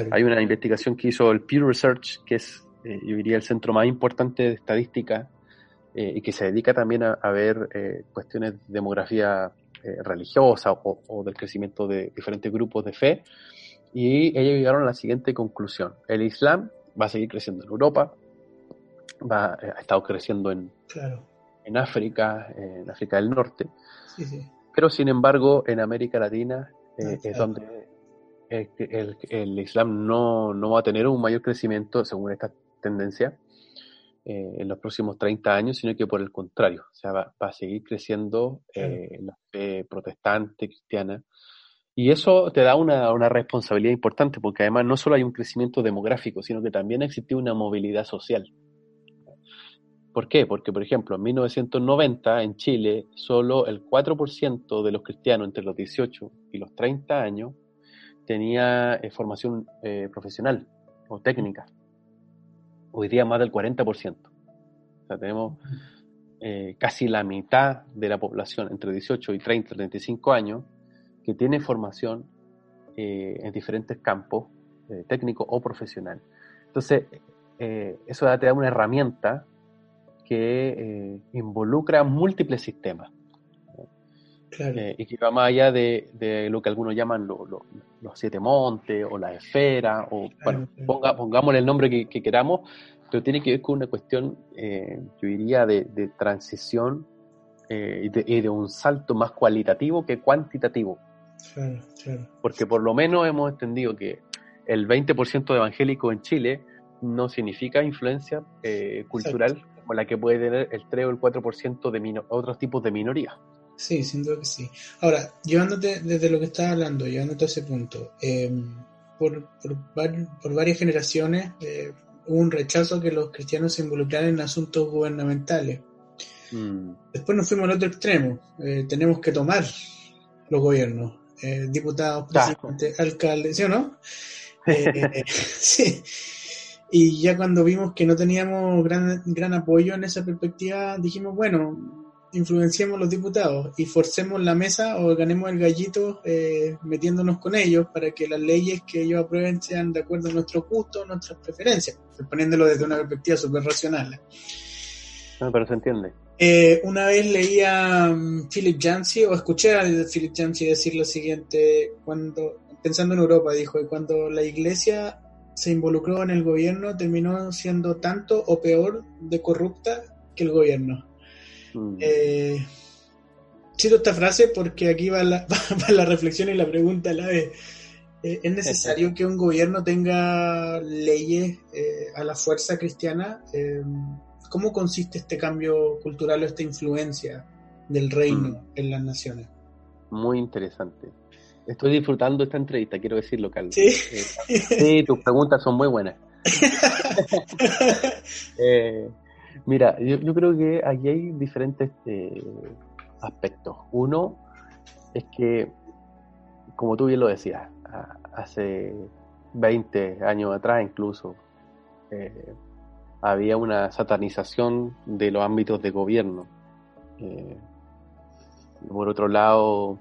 Hay una investigación que hizo el Pew Research, que es eh, yo diría, el centro más importante de estadística eh, y que se dedica también a, ver eh, cuestiones de demografía religiosa o, del crecimiento de diferentes grupos de fe. Y ellos llegaron a la siguiente conclusión. El Islam va a seguir creciendo en Europa, va, ha estado creciendo en, en África, en África del Norte. Pero sin embargo, en América Latina es donde el, el, Islam no, no, va a tener un mayor crecimiento, según esta tendencia eh, en los próximos 30 años, sino que por el contrario, o sea, va, a seguir creciendo eh, la fe protestante, cristiana. Y eso te da una, una, responsabilidad importante, porque además no solo hay un crecimiento demográfico, sino que también existe una movilidad social. ¿Por qué? Porque, por ejemplo, en 1990 en Chile, solo el 4% de los cristianos entre los 18 y los 30 años tenía eh, formación profesional o técnica hoy día más del 40%. O sea, tenemos eh, casi la mitad de la población entre 18 y 30, 35 años que tiene formación eh, en diferentes campos, eh, técnico o profesional. Entonces, eso te da una herramienta que involucra múltiples sistemas. Y que va más allá de, lo que algunos llaman los siete montes o la esfera, o bueno, ponga, pongámosle el nombre que, queramos, pero tiene que ver con una cuestión, eh, yo diría, de, transición eh, y, de, un salto más cualitativo que cuantitativo. Porque por lo menos hemos entendido que el 20% de evangélicos en Chile no significa influencia eh, cultural como la que puede tener el 3 o el 4% de otros tipos de minorías. Sí, sin duda que sí. Ahora, llevándote desde lo que estás hablando, llevándote a ese punto, por, por, varias generaciones, hubo un rechazo a que los cristianos se involucraran en asuntos gubernamentales. Mm. Después nos fuimos al otro extremo. Eh, tenemos que tomar los gobiernos, eh, diputados, presidentes, alcaldes, ¿sí o no? Eh, sí. Y ya cuando vimos que no teníamos gran, gran apoyo en esa perspectiva, dijimos, bueno, influenciemos los diputados y forcemos la mesa o ganemos el gallito eh, metiéndonos con ellos para que las leyes que ellos aprueben sean de acuerdo a nuestro gusto, nuestras preferencias, poniéndolo desde una perspectiva súper racional. No, pero se entiende. Eh, una vez leía a um, Philip Yancey, o escuché a Philip Yancey decir lo siguiente, cuando, pensando en Europa, dijo, y cuando la iglesia se involucró en el gobierno, terminó siendo tanto o peor de corrupta que el gobierno. Mm. Eh, cito esta frase porque aquí va la, la reflexión y la pregunta a la vez. Eh, ¿Es necesario que un gobierno tenga leyes eh, a la fuerza cristiana? ¿Cómo consiste este cambio cultural o esta influencia del reino mm. en las naciones? Muy interesante. Estoy disfrutando esta entrevista, quiero decirlo, Carlos. Sí, sí tus preguntas son muy buenas. Mira, yo, creo que aquí hay diferentes eh, aspectos. Uno es que, como tú bien lo decías, hace 20 años atrás incluso, eh, había una satanización de los ámbitos de gobierno. Eh, por otro lado,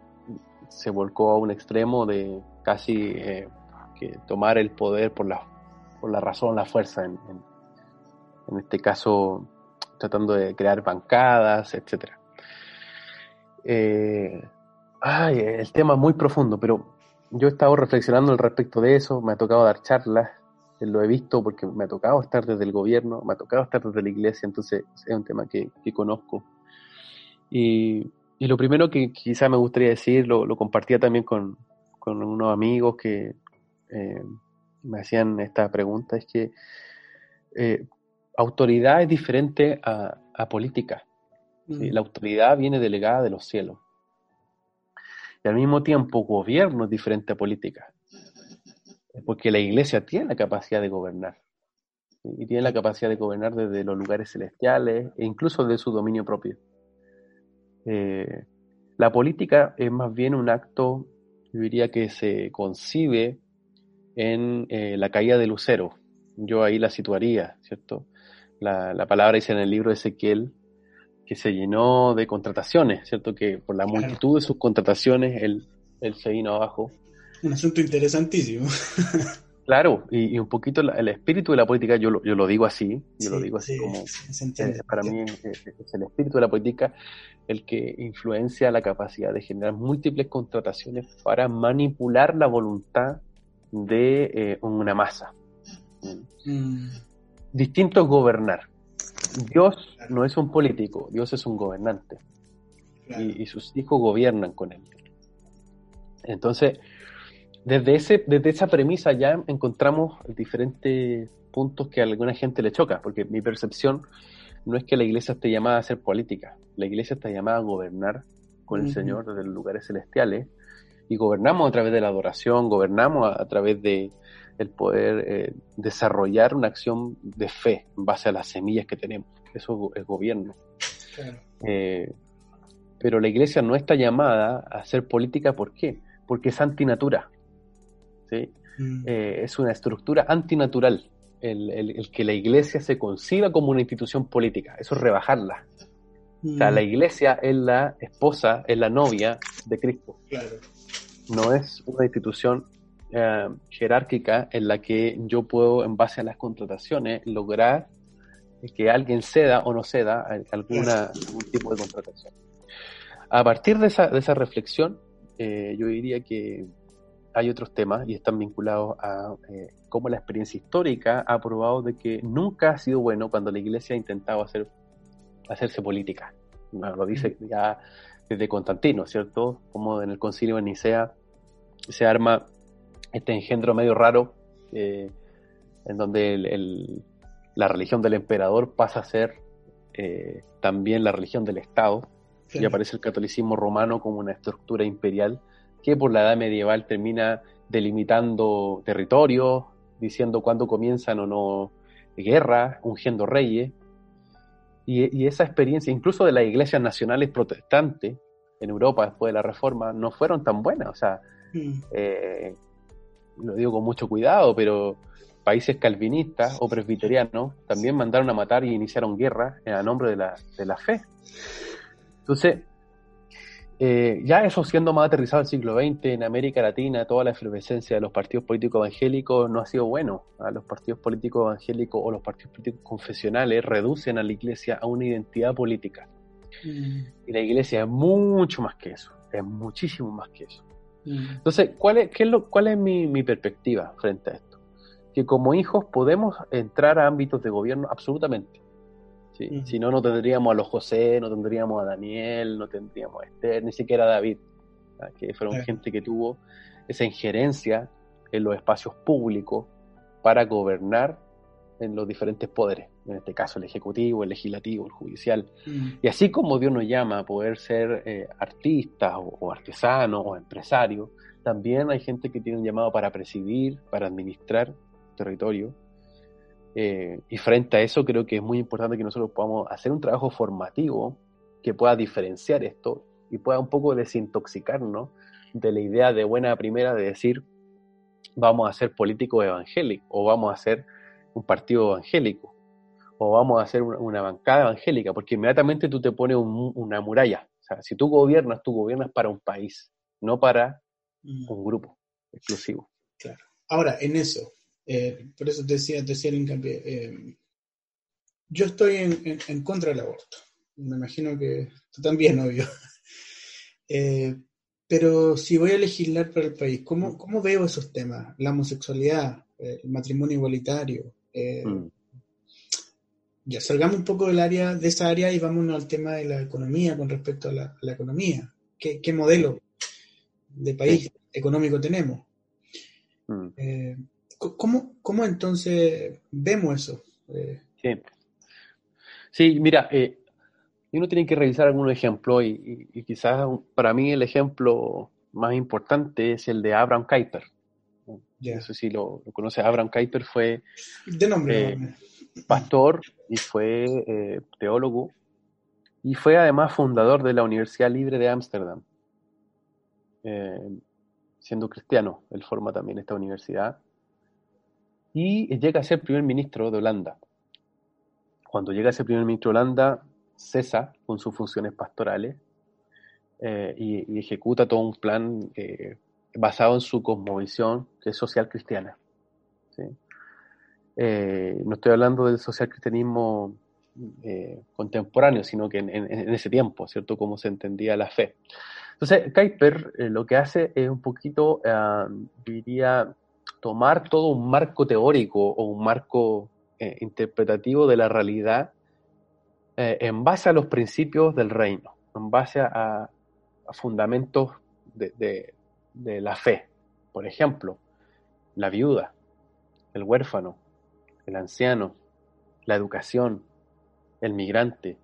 se volcó a un extremo de casi que tomar el poder por la, por la razón, la fuerza en este caso tratando de crear bancadas, etc. Eh, ay, el tema es muy profundo, pero yo he estado reflexionando al respecto de eso, me ha tocado dar charlas, lo he visto porque me ha tocado estar desde el gobierno, me ha tocado estar desde la iglesia, entonces es un tema que, conozco. Y, lo primero que quizá me gustaría decir, lo, compartía también con, unos amigos que eh, me hacían esta pregunta, es que eh, autoridad es diferente a, política. ¿sí? Mm. La autoridad viene delegada de los cielos. Y al mismo tiempo, gobierno es diferente a política. Porque la iglesia tiene la capacidad de gobernar. ¿sí? Y tiene la capacidad de gobernar desde los lugares celestiales e incluso de su dominio propio. Eh, la política es más bien un acto, yo diría que se concibe en eh, la caída de Lucero. Yo ahí la situaría, ¿cierto? La, la palabra dice en el libro de Ezequiel que se llenó de contrataciones, ¿cierto? Que por la Claro. multitud de sus contrataciones él, él se vino abajo. Un asunto interesantísimo. Claro, y, y un poquito la- el espíritu de la política, yo lo, yo lo digo así, yo lo digo así sí, como, se entiende. eh, para mí es el espíritu de la política el que influencia la capacidad de generar múltiples contrataciones para manipular la voluntad de eh, una masa. Mm. Distinto es gobernar. Dios no es un político, Dios es un gobernante claro. y, y sus hijos gobiernan con él. Entonces, desde, ese, desde esa premisa ya encontramos diferentes puntos que a alguna gente le choca, porque mi percepción no es que la iglesia esté llamada a hacer política, la iglesia está llamada a gobernar con el. Señor desde los lugares celestiales y gobernamos a través de la adoración, gobernamos a, a través de el poder eh, desarrollar una acción de fe en base a las semillas que tenemos. Eso es gobierno. claro. Eh, pero la iglesia no está llamada a hacer política, ¿por qué? Porque es antinatura. ¿sí? Mm, Eh, es una estructura antinatural el, el- el que la iglesia se conciba como una institución política. Eso es rebajarla. O sea, mm, la iglesia es la esposa, es la novia de Cristo. Claro. No es una institución eh, jerárquica en la que yo puedo, en base a las contrataciones, lograr que alguien ceda o no ceda alguna, algún tipo de contratación. A partir de esa, de esa reflexión, eh, yo diría que hay otros temas y están vinculados a eh, cómo la experiencia histórica ha probado de que nunca ha sido bueno cuando la iglesia ha intentado hacer, hacerse política. Bueno, lo dice ya desde Constantino, ¿cierto? Como en el concilio de Nicea se arma este engendro medio raro, eh, en donde el- el- la religión del emperador pasa a ser eh, también la religión del Estado, y aparece el catolicismo romano como una estructura imperial que por la edad medieval termina delimitando territorios, diciendo cuándo comienzan o no guerras, ungiendo reyes. Y, y esa experiencia, incluso de las iglesias nacionales protestantes en Europa después de la Reforma, no fueron tan buenas. O sea, Mm, eh, lo digo con mucho cuidado, pero países calvinistas o presbiterianos también mandaron a matar y iniciaron guerra a nombre de la, de la fe. Entonces, eh, ya eso siendo más aterrizado el siglo XX, en América Latina, toda la efervescencia de los partidos políticos evangélicos no ha sido bueno. ¿ah? Los partidos políticos evangélicos o los partidos políticos confesionales reducen a la iglesia a una identidad política. mm, Y la iglesia es mucho más que eso, es muchísimo más que eso. Mm, Entonces, ¿cuál es, qué es, lo, cuál es mi, mi perspectiva frente a esto? Que como hijos podemos entrar a ámbitos de gobierno absolutamente. Si no, no tendríamos a los José, no tendríamos a Daniel, no tendríamos a Esther, ni siquiera a David, que fueron gente que tuvo esa injerencia en los espacios públicos para gobernar en los diferentes poderes, en este caso el ejecutivo, el legislativo, el judicial. mm, Y así como Dios nos llama a poder ser eh, artistas o, o artesanos o empresarios, también hay gente que tiene un llamado para presidir, para administrar territorio. Eh, y frente a eso creo que es muy importante que nosotros podamos hacer un trabajo formativo que pueda diferenciar esto y pueda un poco desintoxicarnos de la idea de buena primera de decir vamos a ser políticos evangélicos o vamos a ser un partido evangélico o vamos a hacer una, una bancada evangélica, porque inmediatamente tú te pones un- una muralla. O sea, si tú gobiernas, tú gobiernas para un país, no para mm. un grupo exclusivo. Ahora, en eso, eh, por eso te decía, te decía el hincapié, eh, yo estoy en, en- en contra del aborto. Me imagino que tú también, obvio. Eh, pero si voy a legislar para el país, ¿cómo, cómo veo esos temas? La homosexualidad, el matrimonio igualitario. Mm. Ya salgamos un poco del área, de esa área y vámonos al tema de la economía con respecto a la, a la economía. ¿Qué, qué modelo de país económico tenemos? Mm. Eh, ¿cómo, ¿Cómo entonces vemos eso? Eh, Sí. Sí, mira, eh, uno tiene que revisar algunos ejemplos y, y, quizás para mí el ejemplo más importante es el de Abraham Kuyper. No sé si lo, conoce. Abraham Kuyper fue de nombre, pastor y fue eh, teólogo y fue además fundador de la Universidad Libre de Ámsterdam. Eh, siendo cristiano, él forma también esta universidad. Y llega a ser primer ministro de Holanda. Cuando llega a ser primer ministro de Holanda, cesa con sus funciones pastorales y, ejecuta todo un plan basado en su cosmovisión, que es social cristiana. Eh, no estoy hablando del social cristianismo eh, contemporáneo, sino que en, ese tiempo, ¿cierto? Cómo se entendía la fe. Entonces, Kuyper eh, lo que hace es un poquito, diría, tomar todo un marco teórico o un marco interpretativo de la realidad en base a los principios del reino, en base a, fundamentos de la fe. Por ejemplo, la viuda, el huérfano, el anciano, la educación, el migrante.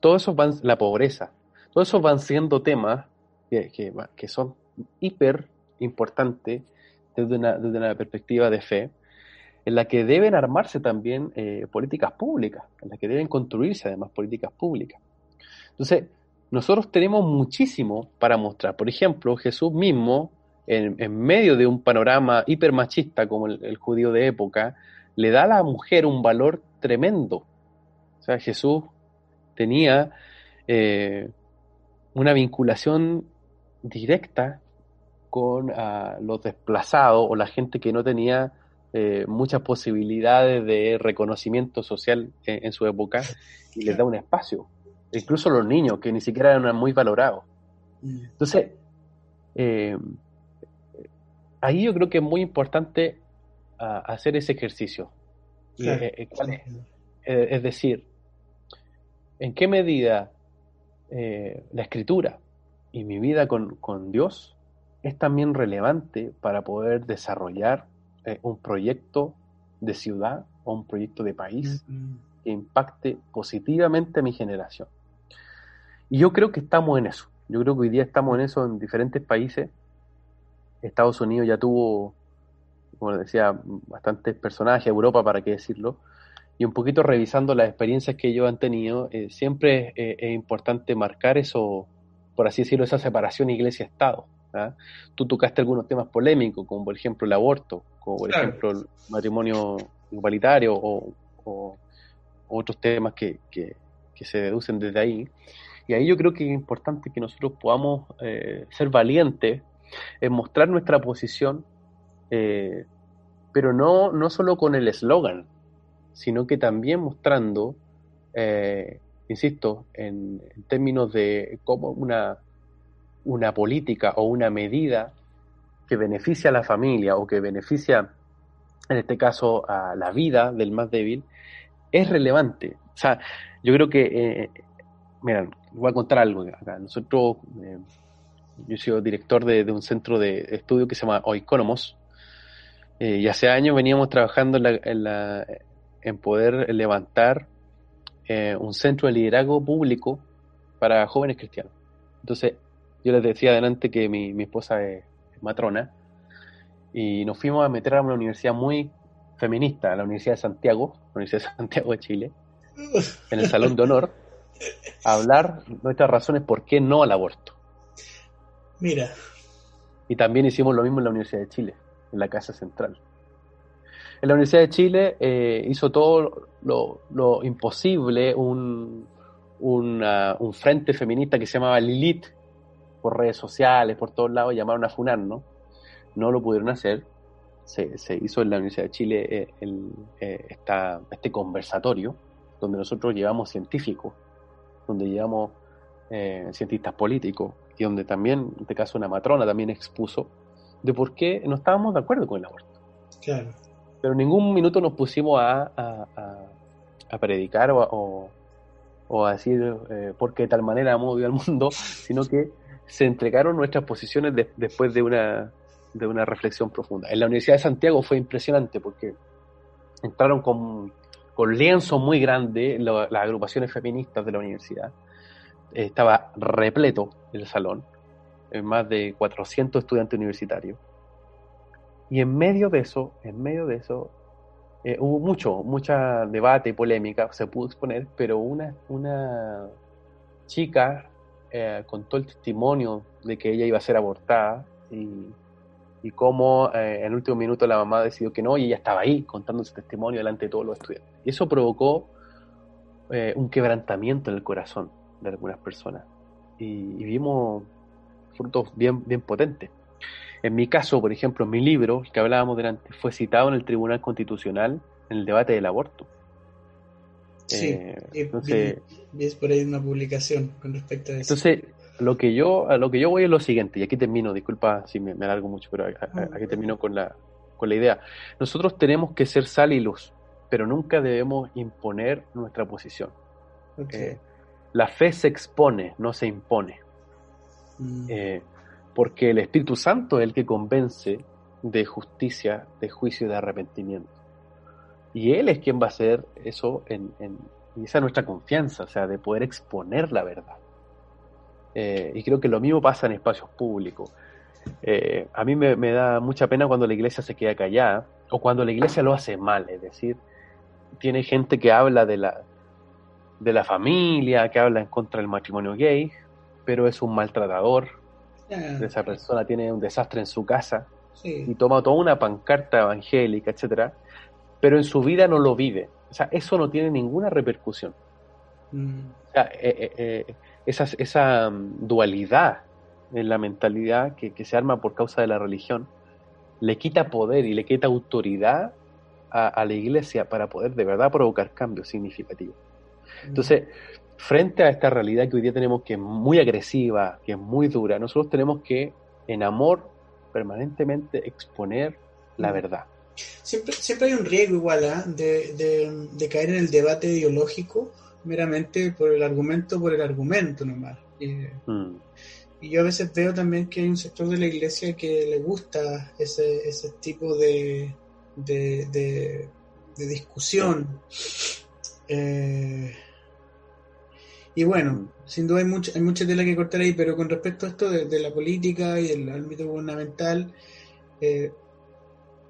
Todos esos van, la pobreza, todos esos van siendo temas que, que, son hiper importantes desde una, desde una, perspectiva de fe, en la que deben armarse también eh, políticas públicas, en la que deben construirse además políticas públicas. Entonces, nosotros tenemos muchísimo para mostrar. Por ejemplo, Jesús mismo, en, medio de un panorama hipermachista como el, judío de época, le da a la mujer un valor tremendo. O sea, Jesús tenía eh, una vinculación directa con ah, los desplazados o la gente que no tenía eh, muchas posibilidades de reconocimiento social en, en su época y les da un espacio incluso los niños, que ni siquiera eran muy valorados. Mm. Entonces, eh, ahí yo creo que es muy importante ah, hacer ese ejercicio. Eh, eh, es? decir, ¿en qué medida la escritura y mi vida con, con, Dios es también relevante para poder desarrollar un proyecto de ciudad o un proyecto de país mm, que impacte positivamente a mi generación? Y yo creo que estamos en eso. Yo creo que hoy día estamos en eso en diferentes países. Estados Unidos ya tuvo, como decía, bastantes personajes, Europa, para qué decirlo, y un poquito revisando las experiencias que ellos han tenido, eh, siempre es, importante marcar eso, por así decirlo, esa separación iglesia-estado. ¿ah? Tú tocaste algunos temas polémicos, como por ejemplo el aborto, como por ejemplo el matrimonio igualitario o, otros temas que, que, que se deducen desde ahí. Y ahí yo creo que es importante que nosotros podamos eh, ser valientes en mostrar nuestra posición, eh, pero no, no solo con el eslogan, sino que también mostrando, eh, insisto, en, términos de cómo una, una política o una medida que beneficia a la familia o que beneficia, en este caso, a la vida del más débil, es relevante. O sea, yo creo que, miren, voy a contar algo acá. Nosotros, eh, yo soy director de, un centro de estudio que se llama Oikonomos, eh, y hace años veníamos trabajando en, la, en, poder levantar eh, un centro de liderazgo público para jóvenes cristianos. Entonces, yo les decía adelante que mi, mi esposa es, matrona, y nos fuimos a meter a una universidad muy feminista, a la Universidad de Santiago, la Universidad de Santiago de Chile, en el Salón de Honor hablar nuestras razones por qué no al aborto. Mira. Y también hicimos lo mismo en la Universidad de Chile, en la Casa Central. En la Universidad de Chile eh, hizo todo lo, imposible un, un frente feminista que se llamaba Lilith, por redes sociales, por todos lados, llamaron a FUNAR, ¿no? No lo pudieron hacer. Se, se hizo en la Universidad de Chile eh, el, eh, este conversatorio, donde nosotros llevamos científicos donde llevamos eh, cientistas políticos y donde también, en este caso, una matrona también expuso de por qué no estábamos de acuerdo con el aborto. Claro. Pero en ningún minuto nos pusimos a, a, predicar o, o, a decir eh, por qué de tal manera hemos al mundo, sino que se entregaron nuestras posiciones después de una, de una reflexión profunda. En la Universidad de Santiago fue impresionante porque entraron con con lienzo muy grande las agrupaciones feministas de la universidad estaba repleto el salón, más de 400 estudiantes universitarios. Y en medio de eso, en medio de eso, eh, hubo mucho, mucha debate y polémica, se pudo exponer, pero una, una chica eh, contó el testimonio de que ella iba a ser abortada y, y cómo eh, en el último minuto la mamá decidió que no y ella estaba ahí contando su testimonio delante de todos los estudiantes. Y eso provocó un quebrantamiento en el corazón de algunas personas y vimos frutos bien, bien potentes. En mi caso, por ejemplo, mi libro, el que hablábamos delante, fue citado en el Tribunal Constitucional en el debate del aborto. Sí, eh, entonces, es por ahí una publicación con respecto a eso. Entonces, lo que yo, a lo que yo voy es lo siguiente, y aquí termino, disculpa si me, alargo mucho, pero aquí termino con la, con la idea. Nosotros tenemos que ser sal y luz, pero nunca debemos imponer nuestra posición. Eh, la fe se expone, no se impone. Mm. Eh, porque el Espíritu Santo es el que convence de justicia, de juicio y de arrepentimiento. Y Él es quien va a hacer eso, en, esa es nuestra confianza, o sea, de poder exponer la verdad. Eh, y creo que lo mismo pasa en espacios públicos. Eh, a mí me, da mucha pena cuando la iglesia se queda callada o cuando la iglesia lo hace mal, es decir, tiene gente que habla de la, de la familia, que habla en contra del matrimonio gay, pero es un maltratador, esa persona tiene un desastre en su casa y toma toda una pancarta evangélica, etcétera, pero en su vida no lo vive. O sea, eso no tiene ninguna repercusión. Mm. O sea, eh, eh, eh, esa, mm, dualidad en la mentalidad que, se arma por causa de la religión le quita poder y le quita autoridad a, la iglesia para poder de verdad provocar cambios significativos. Mm. Frente a esta realidad que hoy día tenemos que es muy agresiva, que es muy dura, nosotros tenemos que, en amor, permanentemente exponer la mm. verdad. Siempre, siempre hay un riesgo igual ¿ah? de, caer en el debate ideológico meramente por el argumento, por el argumento nomás. Mm. Y yo a veces veo también que hay un sector de la iglesia que le gusta ese, ese tipo de, de, discusión. Eh, y bueno, sin duda hay mucha, hay mucha tela que cortar ahí, pero con respecto a esto de, la política y el ámbito gubernamental, eh,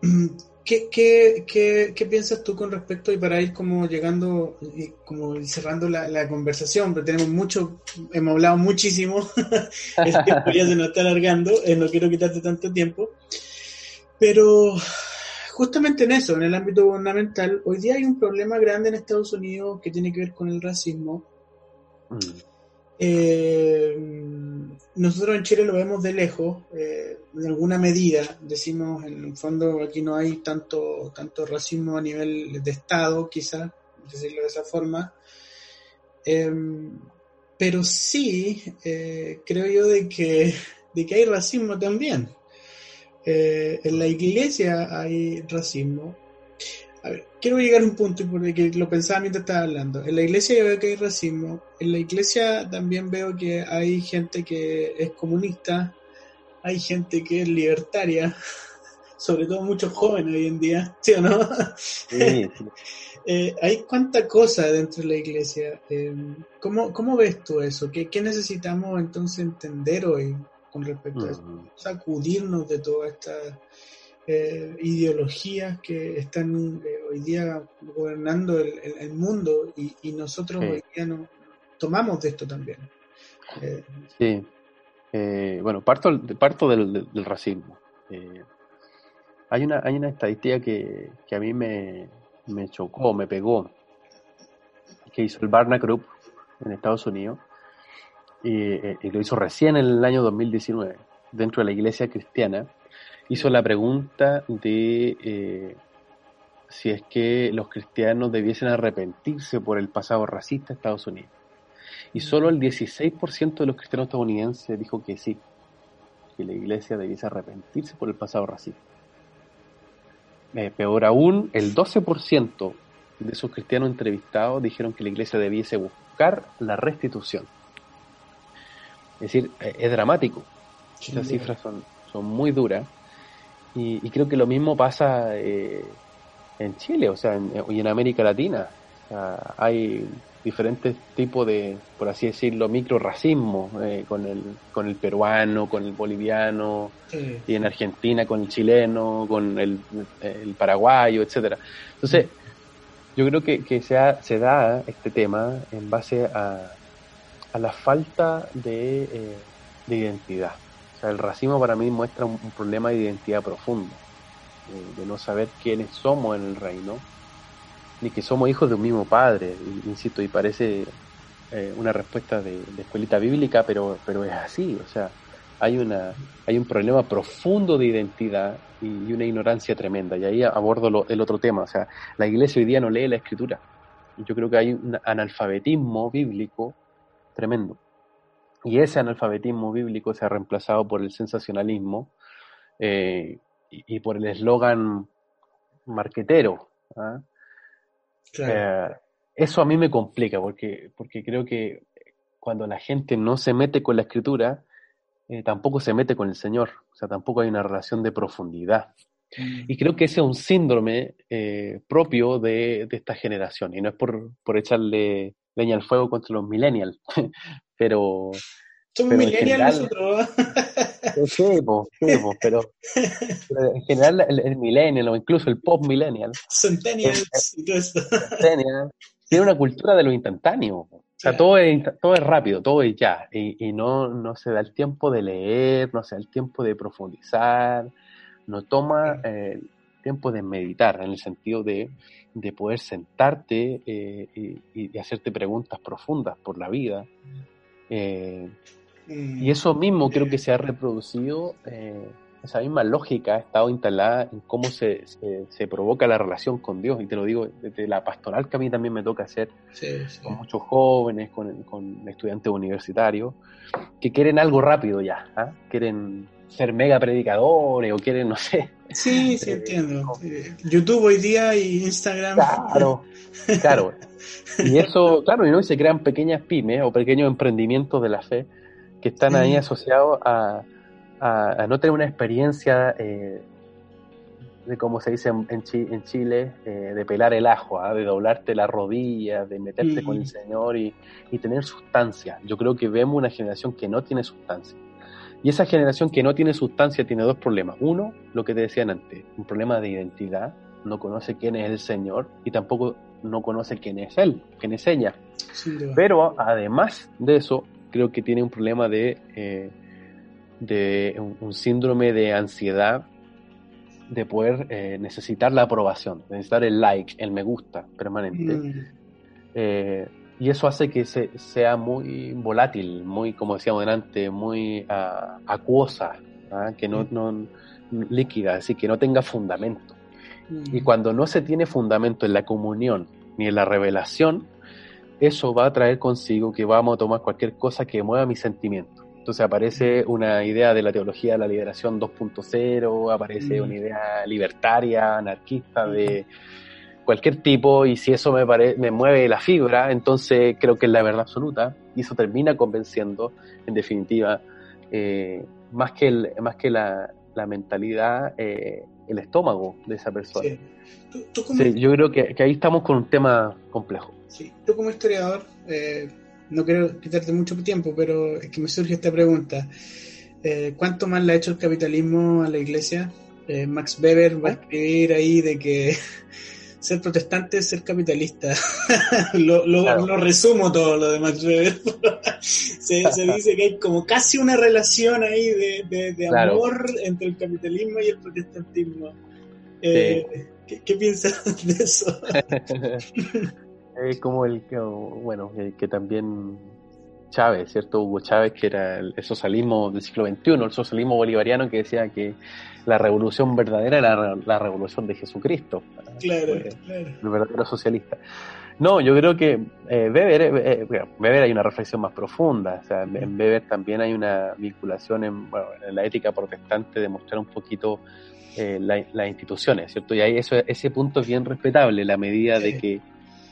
¿qué, qué, qué, qué, piensas tú con respecto y para ir como llegando como cerrando la, conversación? Porque tenemos mucho, hemos hablado muchísimo, el tiempo ya se nos está alargando, eh, no quiero quitarte tanto tiempo, pero justamente en eso, en el ámbito gubernamental, hoy día hay un problema grande en Estados Unidos que tiene que ver con el racismo Eh, nosotros en Chile lo vemos de lejos, eh, en alguna medida, decimos en el fondo aquí no hay tanto, tanto racismo a nivel de Estado, quizás, decirlo de esa forma, em, pero sí eh, creo yo de que, de que hay racismo también. en la iglesia hay racismo, a ver, quiero llegar a un punto porque lo pensaba mientras estaba hablando. En la iglesia yo veo que hay racismo. En la iglesia también veo que hay gente que es comunista, hay gente que es libertaria, sobre todo muchos jóvenes hoy en día, ¿sí o no? Sí. eh, hay cuánta cosa dentro de la iglesia. Eh, ¿cómo, ¿Cómo ves tú eso? ¿Qué, ¿Qué necesitamos entonces entender hoy con respecto a eso? Sacudirnos de toda esta eh, ideologías que están eh, hoy día gobernando el, mundo y, nosotros hoy día no, tomamos de esto también. Eh, sí, bueno, parto, parto del, racismo. hay, una, hay una estadística que, a mí me, me chocó, me pegó, que hizo el Barna Group en Estados Unidos y, y, lo hizo recién en el año 2019 dentro de la iglesia cristiana hizo la pregunta de eh, si es que los cristianos debiesen arrepentirse por el pasado racista de Estados Unidos. Y solo el 16% de los cristianos estadounidenses dijo que sí, que la iglesia debiese arrepentirse por el pasado racista. Eh, peor aún, el 12% de esos cristianos entrevistados dijeron que la iglesia debiese buscar la restitución. Es decir, eh, es dramático. Esas cifras son, son muy duras. Y, creo que lo mismo pasa eh, en Chile, o sea, en, y en América Latina. hay diferentes tipos de, por así decirlo, micro racismo, eh, con, el, con el peruano, con el boliviano, y en Argentina con el chileno, con el, el paraguayo, etcétera. Entonces, yo creo que, que se, se da este tema en base a, a la falta de, eh, de identidad. O sea, el racismo para mí muestra un, problema de identidad profundo, de no saber quiénes somos en el reino, ni que somos hijos de un mismo padre, insisto, y parece eh, una respuesta de, escuelita bíblica, pero, pero es así, o sea, hay, una, hay un problema profundo de identidad y, una ignorancia tremenda, y ahí abordo el otro tema, o sea, la iglesia hoy día no lee la escritura, y yo creo que hay un analfabetismo bíblico tremendo. Y ese analfabetismo bíblico se ha reemplazado por el sensacionalismo eh, y, por el eslogan marquetero. ¿ah? Eh, eso a mí me complica porque, porque creo que cuando la gente no se mete con la escritura, eh, tampoco se mete con el Señor, o sea, tampoco hay una relación de profundidad. Mm. Y creo que ese es un síndrome propio de, esta generación, y no es por, por echarle leña al fuego contra los millennials, pero... Somos millennials nosotros. sí, pero, en general el, millennial o incluso el post millennial. Centennials y todo esto. tiene una cultura de lo instantáneo. O sea, todo, es, todo es rápido, todo es ya. Y, y, no, no se da el tiempo de leer, no se da el tiempo de profundizar, no toma eh, tiempo de meditar, en el sentido de, de poder sentarte eh, y, hacerte preguntas profundas por la vida. Eh, y eso mismo creo que se ha reproducido, eh, esa misma lógica ha estado instalada en cómo se, se, provoca la relación con Dios. Y te lo digo desde la pastoral que a mí también me toca hacer con muchos jóvenes, con, con, estudiantes universitarios, que quieren algo rápido ya, ¿ah? quieren ser mega predicadores o quieren, no sé. Sí, sí, entiendo. YouTube hoy día y Instagram. Claro, claro. Y eso, claro, y, ¿no? se crean pequeñas pymes o pequeños emprendimientos de la fe que están ahí asociados a, a, no tener una experiencia eh, de, como se dice en, en Chile, eh, de pelar el ajo, ¿ah? de doblarte la rodilla, de meterte con el Señor y, y tener sustancia. Yo creo que vemos una generación que no tiene sustancia y esa generación que no tiene sustancia tiene dos problemas. Uno, lo que te decían antes, un problema de identidad. No conoce quién es el Señor y tampoco no conoce quién es Él, quién es ella. Pero además de eso, creo que tiene un problema de, eh, de un, síndrome de ansiedad de poder eh, necesitar la aprobación, necesitar el like, el me gusta permanente. Mm. Eh, y eso hace que se, sea muy volátil, muy, como decíamos delante, muy uh, acuosa, ¿ah? que no, no líquida, así que no tenga fundamento. Y cuando no se tiene fundamento en la comunión ni en la revelación, eso va a traer consigo que vamos a tomar cualquier cosa que mueva mi sentimiento. Entonces aparece una idea de la teología de la liberación 2.0, aparece una idea libertaria, anarquista de cualquier tipo y si eso me, me mueve la fibra, entonces creo que es la verdad absoluta y eso termina convenciendo, en definitiva, eh, más que, el, más que la, la mentalidad, eh, el estómago de esa persona. Sí. yo creo que, que, ahí estamos con un tema complejo. Sí. Tú como historiador, eh, no quiero quitarte mucho tiempo, pero es que me surge esta pregunta. ¿Cuánto más le ha hecho el capitalismo a la iglesia? Max Weber va a escribir ahí de que ser protestante es ser capitalista. lo, resumo todo lo de Max Weber. se, dice que hay como casi una relación ahí de, amor entre el capitalismo y el protestantismo. Eh, ¿qué, piensas de eso? es como el que, bueno, que también Chávez, ¿cierto? Hugo Chávez, que era el, socialismo del siglo XXI, el socialismo bolivariano que decía que la revolución verdadera era la, revolución de Jesucristo. Claro, claro. El verdadero socialista. No, yo creo que eh, Weber, eh, Weber hay una reflexión más profunda. O sea, en Weber también hay una vinculación en, bueno, en la ética protestante de mostrar un poquito eh, las instituciones, ¿cierto? Y ahí eso, ese punto es bien respetable, la medida de que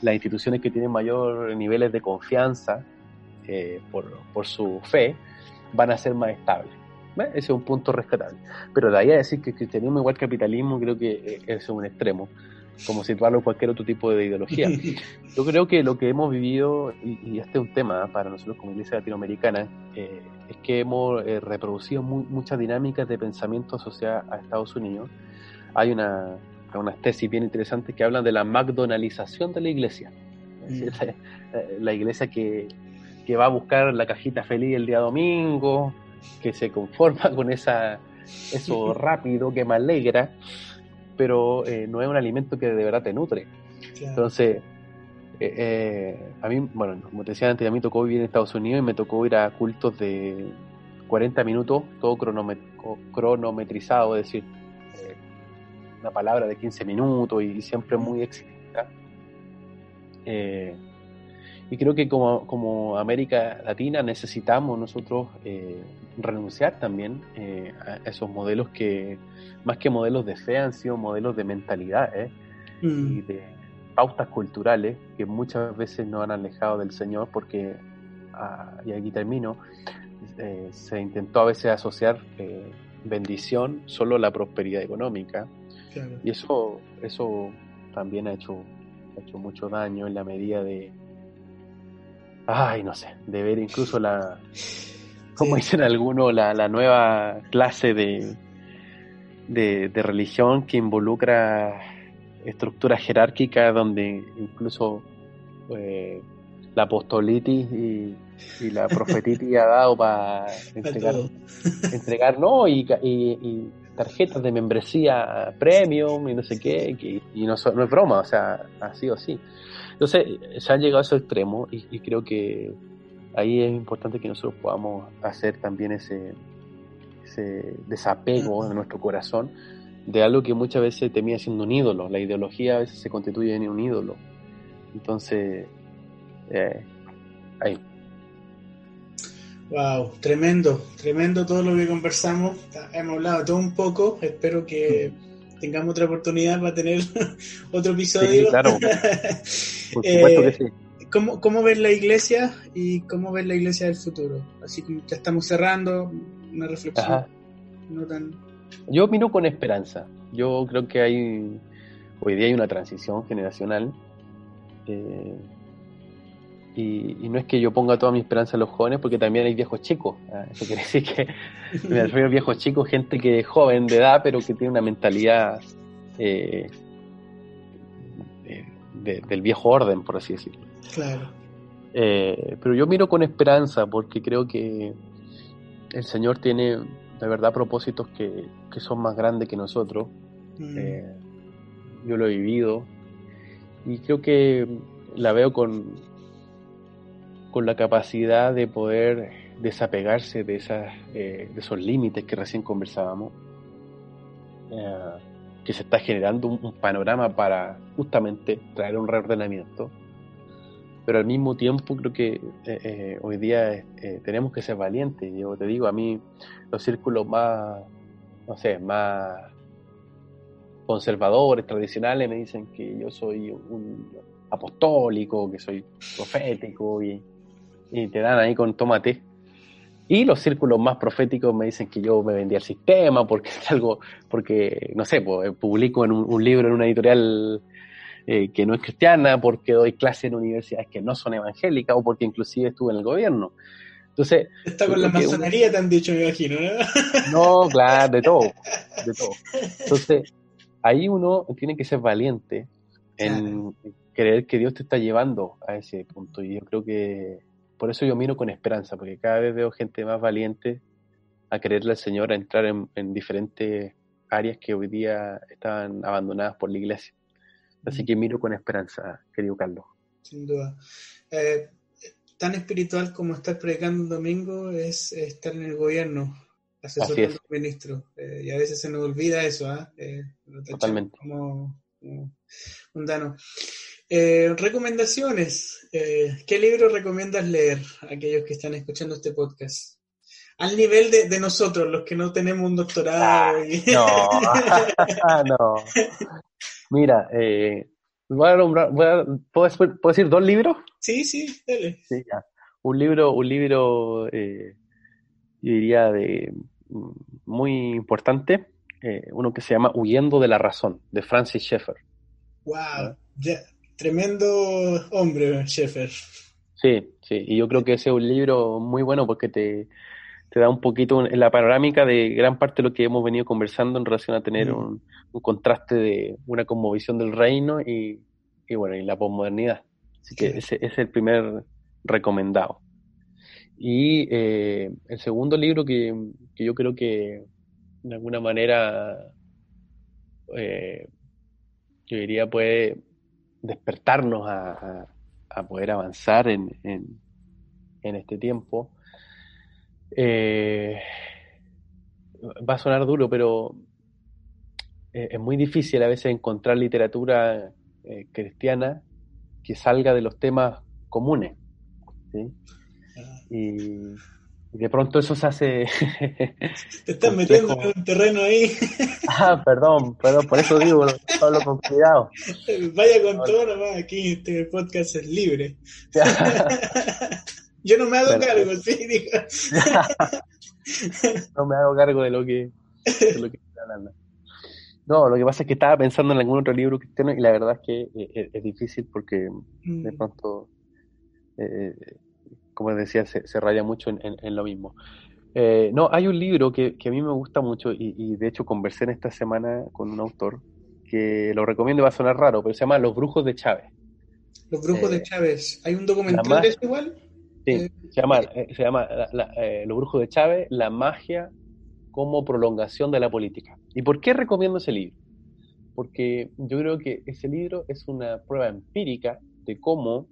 las instituciones que tienen mayor niveles de confianza eh, por, por, su fe, van a ser más estables. Ese es un punto rescatable. Pero de ahí a decir que el cristianismo igual capitalismo creo que eh, es un extremo. como situarlo en cualquier otro tipo de ideología. Yo creo que lo que hemos vivido, y, este es un tema para nosotros como Iglesia Latinoamericana, eh, es que hemos eh, reproducido muchas dinámicas de pensamiento asociadas a Estados Unidos. Hay una, unas tesis bien interesantes que hablan de la McDonaldización de la iglesia. Mm. la, iglesia que, que va a buscar la cajita feliz el día domingo, que se conforma con esa, eso rápido que me alegra, pero eh, no es un alimento que de verdad te nutre. Entonces, eh, eh, a mí, bueno, como te decía antes, a mí tocó vivir en Estados Unidos y me tocó ir a cultos de 40 minutos, todo cronometrizado, es decir, una palabra de 15 minutos y, siempre muy explícita. Y creo que como, como, América Latina necesitamos nosotros renunciar también a esos modelos que, más que modelos de fe, han sido modelos de mentalidad ¿eh? y mm. de pautas culturales que muchas veces nos han alejado del Señor porque, ah, y aquí termino, eh, se intentó a veces asociar eh, bendición solo a la prosperidad económica y eso, eso también ha hecho, ha hecho mucho daño en la medida de, ay, no sé, de ver incluso la, como dicen algunos, la, la nueva clase de, de, religión que involucra estructuras jerárquicas donde incluso eh, la apostolitis y, la profetitis ha dado para entregar, entregar no y, y, tarjetas de membresía premium y no sé qué y no, no es broma o sea ha sido así entonces se han llegado a ese extremo y creo que ahí es importante que nosotros podamos hacer también ese ese desapego en nuestro corazón de algo que muchas veces temía siendo un ídolo. La ideología a veces se constituye en un ídolo. Entonces, eh, ahí. Wow, tremendo, tremendo todo lo que conversamos. Hemos hablado todo un poco. Espero que tengamos otra oportunidad para tener otro episodio. claro. Por supuesto que sí. ¿Cómo, ¿Cómo ves la iglesia y cómo ves la iglesia del futuro? Así que ya estamos cerrando, una reflexión no tan... Yo miro con esperanza. Yo creo que hay, hoy día hay una transición generacional. Eh, y, no es que yo ponga toda mi esperanza en los jóvenes, porque también hay viejos chicos. ¿ah? Eso quiere decir que me refiero a viejos chicos, gente que es joven de edad, pero que tiene una mentalidad eh, del viejo orden, por así decirlo. Claro. Eh, pero yo miro con esperanza porque creo que el Señor tiene de verdad propósitos que, son más grandes que nosotros. Mm. Eh, yo lo he vivido y creo que la veo con, con la capacidad de poder desapegarse de, esas, eh, de esos límites que recién conversábamos, que se está generando un, panorama para justamente traer un reordenamiento pero al mismo tiempo creo que eh, eh, hoy día eh, tenemos que ser valientes. Yo te digo, a mí los círculos más, no sé, más conservadores, tradicionales, me dicen que yo soy un apostólico, que soy profético y, te dan ahí con tomate. Y los círculos más proféticos me dicen que yo me vendí al sistema porque es algo, porque, no sé, pues, publico en un libro en una editorial eh, que no es cristiana, porque doy clase en universidades que no son evangélicas o porque inclusive estuve en el gobierno. Entonces, Está con la masonería, te han dicho, me imagino, ¿no? claro, de todo, de todo. Entonces, ahí uno tiene que ser valiente en creer que Dios te está llevando a ese punto. Y yo creo que por eso yo miro con esperanza, porque cada vez veo gente más valiente a creerle al Señor, a entrar en, en diferentes áreas que hoy día están abandonadas por la iglesia. Así que miro con esperanza, querido Carlos. Sin duda. Eh, tan espiritual como estar predicando un domingo es estar en el gobierno, asesorando al ministro. Eh, y a veces se nos olvida eso, ¿ah? ¿eh? Totalmente. Como, mundano. recomendaciones. ¿Qué libro recomiendas leer a aquellos que están escuchando este podcast? Al nivel de, nosotros, los que no tenemos un doctorado. Ah, no, no. Mira, eh, voy a nombrar, ¿puedo, decir dos libros? Sí, sí, dale. Sí, ya. Un libro, un libro, eh, yo diría, de mm, muy importante, eh, uno que se llama Huyendo de la Razón, de Francis Schaeffer. Wow, tremendo hombre, Sheffer. Sí, sí, y yo creo que ese es un libro muy bueno porque te, te da un poquito la panorámica de gran parte de lo que hemos venido conversando en relación a tener Mm. un, un contraste de una conmovisión del reino y, y bueno, y la posmodernidad. Así que ese es el primer recomendado. Y eh, el segundo libro que, que yo creo que de alguna manera eh, yo diría puede despertarnos a, a- a poder avanzar en, en- en este tiempo. Eh, va a sonar duro, pero eh, es muy difícil a veces encontrar literatura eh, cristiana que salga de los temas comunes. ¿sí? Ah, y de pronto eso se hace... Te estás metiendo en un terreno ahí. ah, perdón, perdón, por eso digo, hablo con cuidado. Vaya con todo nomás, aquí este podcast es libre. Yo no me hago cargo, sí, digo. no me hago cargo de lo que, de lo que estoy hablando. No, lo que pasa es que estaba pensando en algún otro libro cristiano y la verdad es que eh, es, es difícil porque de Mm, pronto, eh, como decía, se, se raya mucho en, en- en lo mismo. Eh, no, hay un libro que, que a mí me gusta mucho y, y de hecho conversé en esta semana con un autor que lo recomiendo y va a sonar raro, pero se llama Los Brujos de Chávez. Los brujos eh, de Chávez. ¿Hay un documental de eso igual? Sí, Eh, se llama, eh, se llama la- la- eh, Los Brujos de Chávez, la magia como prolongación de la política. ¿Y por qué recomiendo ese libro? Porque yo creo que ese libro es una prueba empírica de cómo,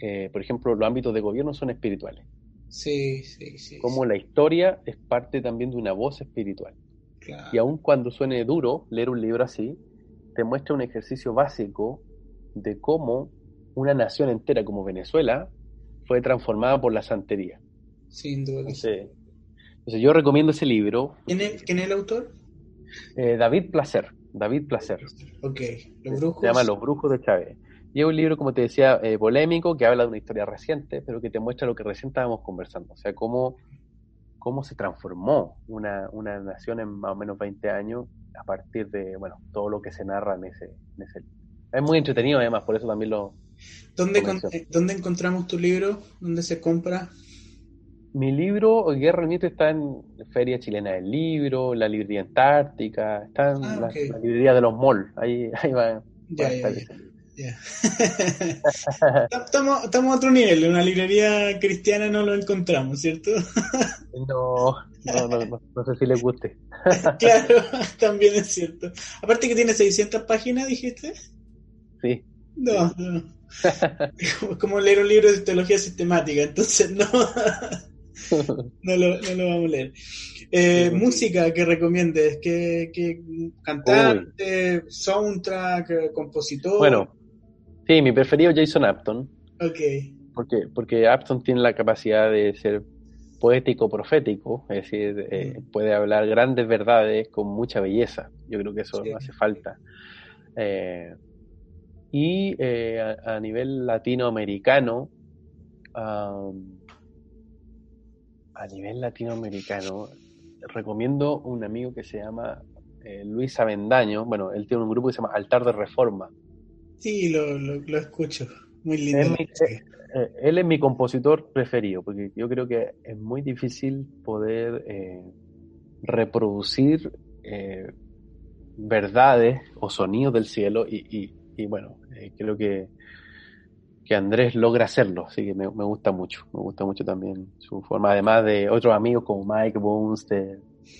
eh, por ejemplo, los ámbitos de gobierno son espirituales. Sí, sí, sí. Cómo la historia es parte también de una voz espiritual. claro. Y aun cuando suene duro leer un libro así, te muestra un ejercicio básico de cómo una nación entera como Venezuela fue transformada por la santería. Sin duda. Entonces, entonces yo recomiendo ese libro, ¿Quién es, quién es el autor? eh, David Placer, David Placer, Ok, Los Brujos. se llama Los Brujos de Chávez. Y es un libro, como te decía, eh, polémico, que habla de una historia reciente, pero que te muestra lo que recién estábamos conversando, o sea, cómo, cómo se transformó una, una nación en más o menos 20 años a partir de, bueno, todo lo que se narra en ese, en ese libro. Es muy entretenido además, por eso también lo... ¿Dónde, con- ¿Dónde encontramos tu libro? ¿Dónde se compra? Mi libro, Guerra del Mito, está en Feria Chilena del Libro, la librería Antártica, está en Ah, la, librería de los malls, ahí, ahí va, ya. estamos, estamos a otro nivel. En una librería cristiana no lo encontramos, ¿cierto? No, no, no, no, no sé si les guste. claro, también es cierto. Aparte que tiene 600 páginas, dijiste. Sí, No, no. Es como leer un libro de teología sistemática, entonces no, no, lo, no lo vamos a leer. Eh, Sí, música que recomiendes, que, que cantante, soundtrack, compositor. Bueno, sí, mi preferido es Jason Apton, Ok, porque, porque Apton tiene la capacidad de ser poético profético, es decir, eh, puede hablar grandes verdades con mucha belleza. Yo creo que eso Sí. hace falta. Eh, y eh, a, a nivel latinoamericano, am, a nivel latinoamericano, recomiendo un amigo que se llama eh, Luis Avendaño. Bueno, él tiene un grupo que se llama Altar de Reforma. Sí, lo, lo, lo escucho. Muy lindo. Mi- Eh, él es mi compositor preferido, porque yo creo que es muy difícil poder eh, reproducir eh, verdades o sonidos del cielo y, y- y bueno, eh, creo que, que Andrés logra hacerlo, así que me, me gusta mucho, me gusta mucho también su forma, además de otros amigos como Mike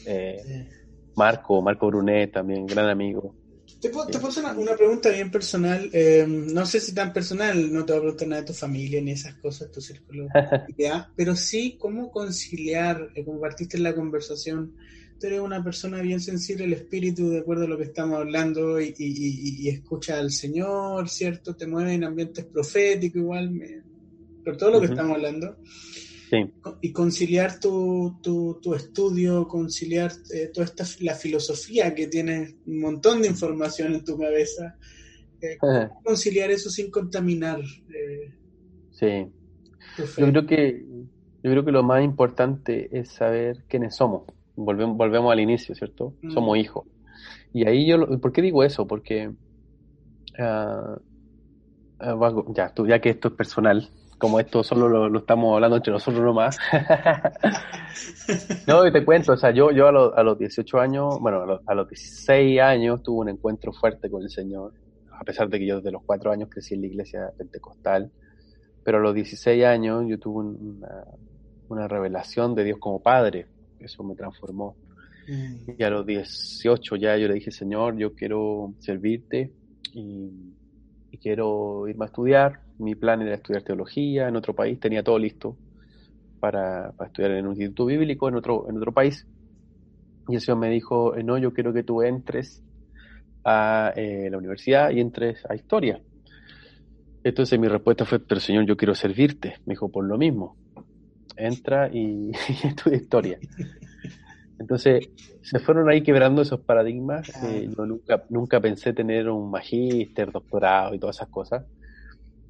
eh, Sí. Marco, Marco Brunet también, gran amigo. Te puedo, te puedo hacer una, una pregunta bien personal. eh, no sé si tan personal, no te voy a preguntar nada de tu familia ni esas cosas, tu círculo. ¿ya? Pero sí, ¿cómo conciliar, eh, como partiste en la conversación? Tú eres una persona bien sensible al espíritu, de acuerdo a lo que estamos hablando, y, y- y- y escucha al Señor, ¿cierto? Te mueve en ambientes proféticos, igual, me- por todo lo que estamos hablando. Sí. Y conciliar tu, tu, tu estudio, conciliar eh, toda esta la filosofía que tienes un montón de información en tu cabeza. Eh, ¿cómo conciliar eso sin contaminar eh, Sí. Yo creo que yo creo que lo más importante es saber quiénes somos. Volvemos, volvemos al inicio, ¿cierto? Mm. Somos hijos. Y ahí yo, lo- ¿por qué digo eso? Porque ah, ya, tú, ya que esto es personal, como esto solo lo, estamos hablando entre nosotros nomás. no, y te cuento, o sea, yo, yo a, los 18 años, bueno, a los, a los 16 años tuve un encuentro fuerte con el Señor, a pesar de que yo desde los 4 años crecí en la iglesia pentecostal, pero a los 16 años yo tuve una, una revelación de Dios como Padre, eso me transformó. Mm. Y a los 18 ya yo le dije, Señor, yo quiero servirte y, quiero irme a estudiar. Mi plan era estudiar teología en otro país, tenía todo listo para, estudiar en un instituto bíblico en otro, en otro país. Y el Señor me dijo, eh, no, yo quiero que tú entres a eh, la universidad y entres a historia. Entonces mi respuesta fue, pero Señor, yo quiero servirte. Me dijo, por lo mismo, entra y, y estudia historia. Entonces, se fueron ahí quebrando esos paradigmas. yo nunca, nunca pensé tener un magíster, doctorado y todas esas cosas.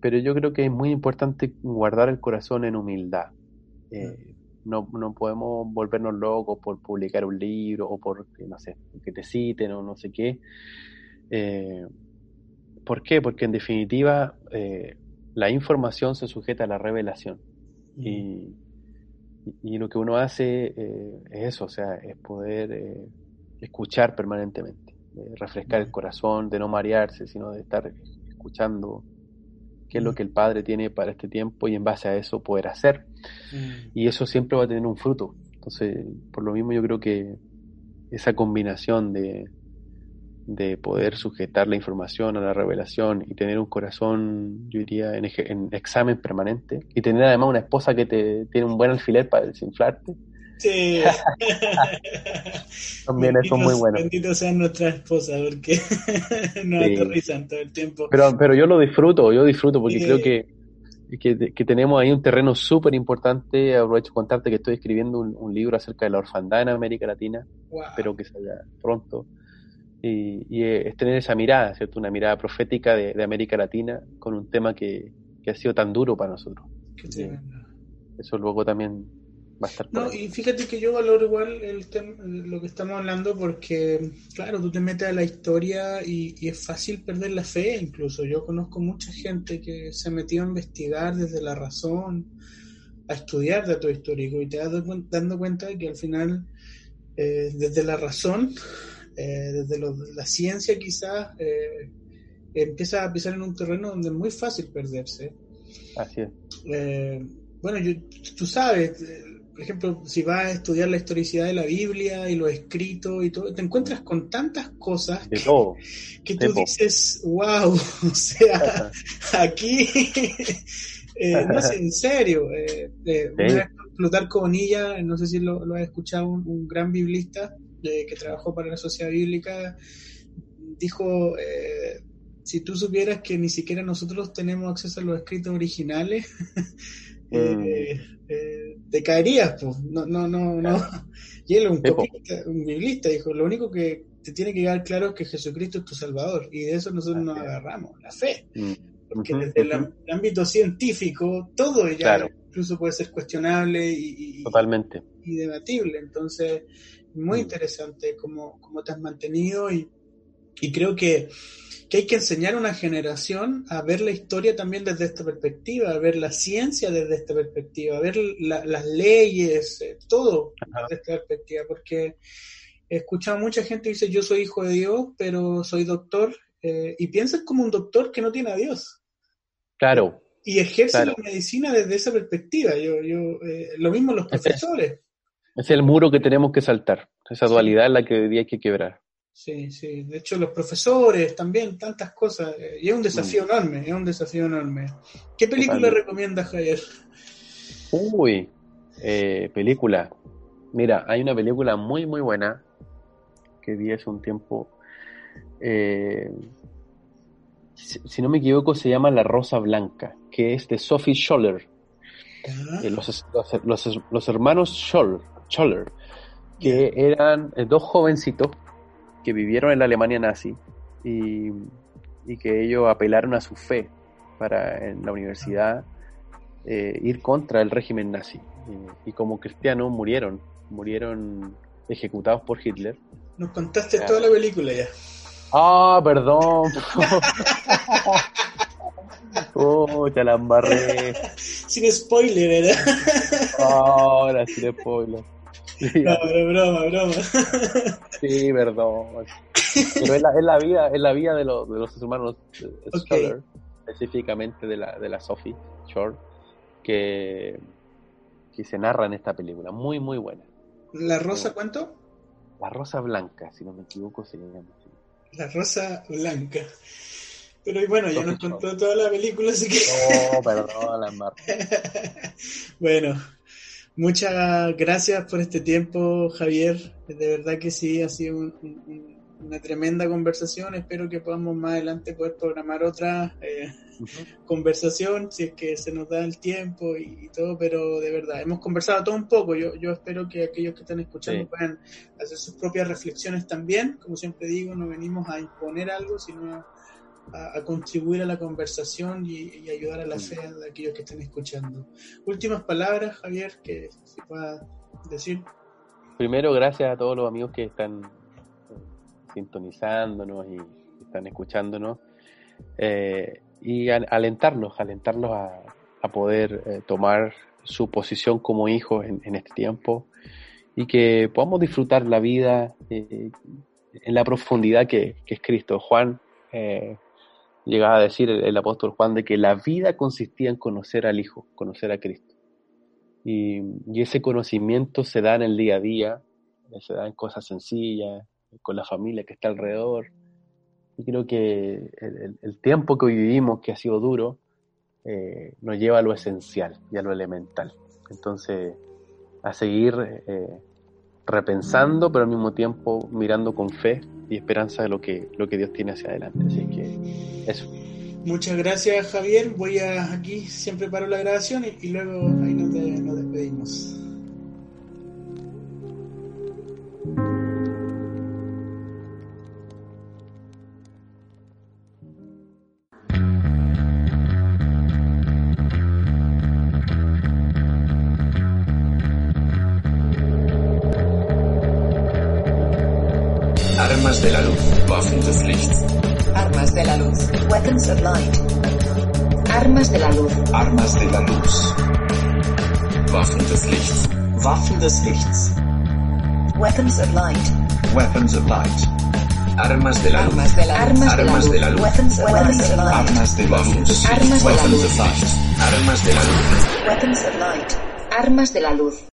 Pero yo creo que es muy importante guardar el corazón en humildad. Eh, no, no podemos volvernos locos por publicar un libro o por, no sé, que te citen o no sé qué. Eh, ¿Por qué? Porque en definitiva eh, la información se sujeta a la revelación. Y y, lo que uno hace eh, es eso, o sea, es poder eh, escuchar permanentemente, refrescar el corazón, de no marearse, sino de estar escuchando qué es lo que el Padre tiene para este tiempo y en base a eso poder hacer. Mm. Y eso siempre va a tener un fruto. Entonces, por lo mismo yo creo que esa combinación de, de poder sujetar la información a la revelación y tener un corazón, yo diría, en, examen permanente y tener además una esposa que te tiene un buen alfiler para desinflarte. Sí. También eso es muy bueno. Bendito sea nuestra esposa porque nos aterrizan todo el tiempo. Pero, pero yo lo disfruto, yo disfruto porque creo que, que, tenemos ahí un terreno súper importante. Aprovecho de contarte que estoy escribiendo un, libro acerca de la orfandad en América Latina. Espero que salga pronto y, es tener esa mirada, ¿cierto? Una mirada profética de, América Latina con un tema que, ha sido tan duro para nosotros. eso luego también va a estar. no, y fíjate que yo valoro igual el lo que estamos hablando porque, claro, tú te metes a la historia y, es fácil perder la fe, incluso. Yo conozco mucha gente que se metió a investigar desde la razón, a estudiar datos históricos y te das dando cuenta de que al final, eh, desde la razón, eh, desde la ciencia quizás, eh, empieza a pisar en un terreno donde es muy fácil perderse. Así es. Eh, bueno, tú sabes, por ejemplo, si vas a estudiar la historicidad de la Biblia y lo escrito y todo, te encuentras con tantas cosas que, tú dices, wow, o sea, aquí, no sé, en serio, eh, Plutarco Bonilla, no sé si lo, has escuchado, un gran biblista, que trabajó para la sociedad bíblica, dijo, eh, si tú supieras que ni siquiera nosotros tenemos acceso a los escritos originales, eh, mm. eh, te caerías, pues. No, no, no, no. Y él, un, un biblista, dijo, lo único que te tiene que quedar claro es que Jesucristo es tu Salvador. Y de eso nosotros nos agarramos, la fe. Mm. Porque desde el, ámbito científico, todo ya incluso puede ser cuestionable y, Totalmente. y debatible. Entonces, muy mm. interesante cómo, cómo te has mantenido y, y creo que, que, hay que enseñar a una generación a ver la historia también desde esta perspectiva, a ver la ciencia desde esta perspectiva, a ver las leyes, eh, todo desde esta perspectiva, porque he escuchado a mucha gente que dice yo soy hijo de Dios, pero soy doctor, eh, y piensas como un doctor que no tiene a Dios. Claro. Y ejerce la medicina desde esa perspectiva. Yo, yo, eh, lo mismo los profesores. Es el muro que tenemos que saltar, esa dualidad es la que hoy día hay que quebrar. Sí, sí, de hecho los profesores también, tantas cosas, eh, y es un desafío mm. enorme, es un desafío enorme. ¿Qué película recomiendas, Javier? Uy, eh, película. Mira, hay una película muy, muy buena que vi hace un tiempo. Eh, si, no me equivoco, se llama La Rosa Blanca, que es de Sophie Scholler. los, los, los, hermanos Scholler Scholler, que eran eh, dos jovencitos que vivieron en la Alemania nazi y, que ellos apelaron a su fe para en la universidad eh, ir contra el régimen nazi. Y, como cristianos murieron, murieron ejecutados por Hitler. Nos contaste toda la película ya. Ah, perdón. oh, ya la embarré. Sin spoiler, ¿verdad? Ahora sí, spoiler. No, pero broma, broma. Sí, perdón. Pero es la, es la vida, es la vida de, los de los humanos eh, específicamente de la, de la Sophie Shore, que, que se narra en esta película. Muy, muy buena. ¿La rosa cuánto? La Rosa Blanca, si no me equivoco, se llama así. La rosa blanca. Pero y bueno, ya nos contó toda la película, así que... Oh, perdón, la bueno, muchas gracias por este tiempo, Javier. De verdad que sí, ha sido un- un- un- una tremenda conversación. Espero que podamos más adelante poder programar otra eh, conversación, si es que se nos da el tiempo y, y todo, pero de verdad, hemos conversado todo un poco. Yo, yo espero que aquellos que están escuchando Sí. puedan hacer sus propias reflexiones también. Como siempre digo, no venimos a imponer algo, sino a, a contribuir a la conversación y, y ayudar a la fe de aquellos que estén escuchando. Últimas palabras, Javier, que se pueda decir. Primero, gracias a todos los amigos que están eh, sintonizándonos y están escuchándonos. eh, y al- alentarlos, alentarlos a, a poder eh, tomar su posición como hijos en, en este tiempo y que podamos disfrutar la vida eh, en la profundidad que, que es Cristo. Juan eh, llegaba a decir, el, el apóstol Juan, de que la vida consistía en conocer al Hijo, conocer a Cristo. Y, y ese conocimiento se da en el día a día, se da en cosas sencillas, con la familia que está alrededor. Y creo que el- el tiempo que hoy vivimos, que ha sido duro, eh, nos lleva a lo esencial y a lo elemental. Entonces, a seguir eh, repensando, pero al mismo tiempo mirando con fe y esperanza de lo que, lo que Dios tiene hacia adelante. Así que eso. Muchas gracias, Javier. Voy a aquí, siempre paro la grabación y, y luego ahí nos, de- nos despedimos. Armas de la luz, Waffen des Lichts. Armas de la luz. Weapons of light. Armas de la luz. Armas de la luz. Waffen des Lichts. Waffen des Lichts. Weapons of light. Weapons of light. Armas de la luz. Armas de la Armas Armas de la luz. Weapons, weapons of light. Armas de la luz. Armas de la Weapons luz. of light. Armas de la luz. Weapons of light. Armas de la luz.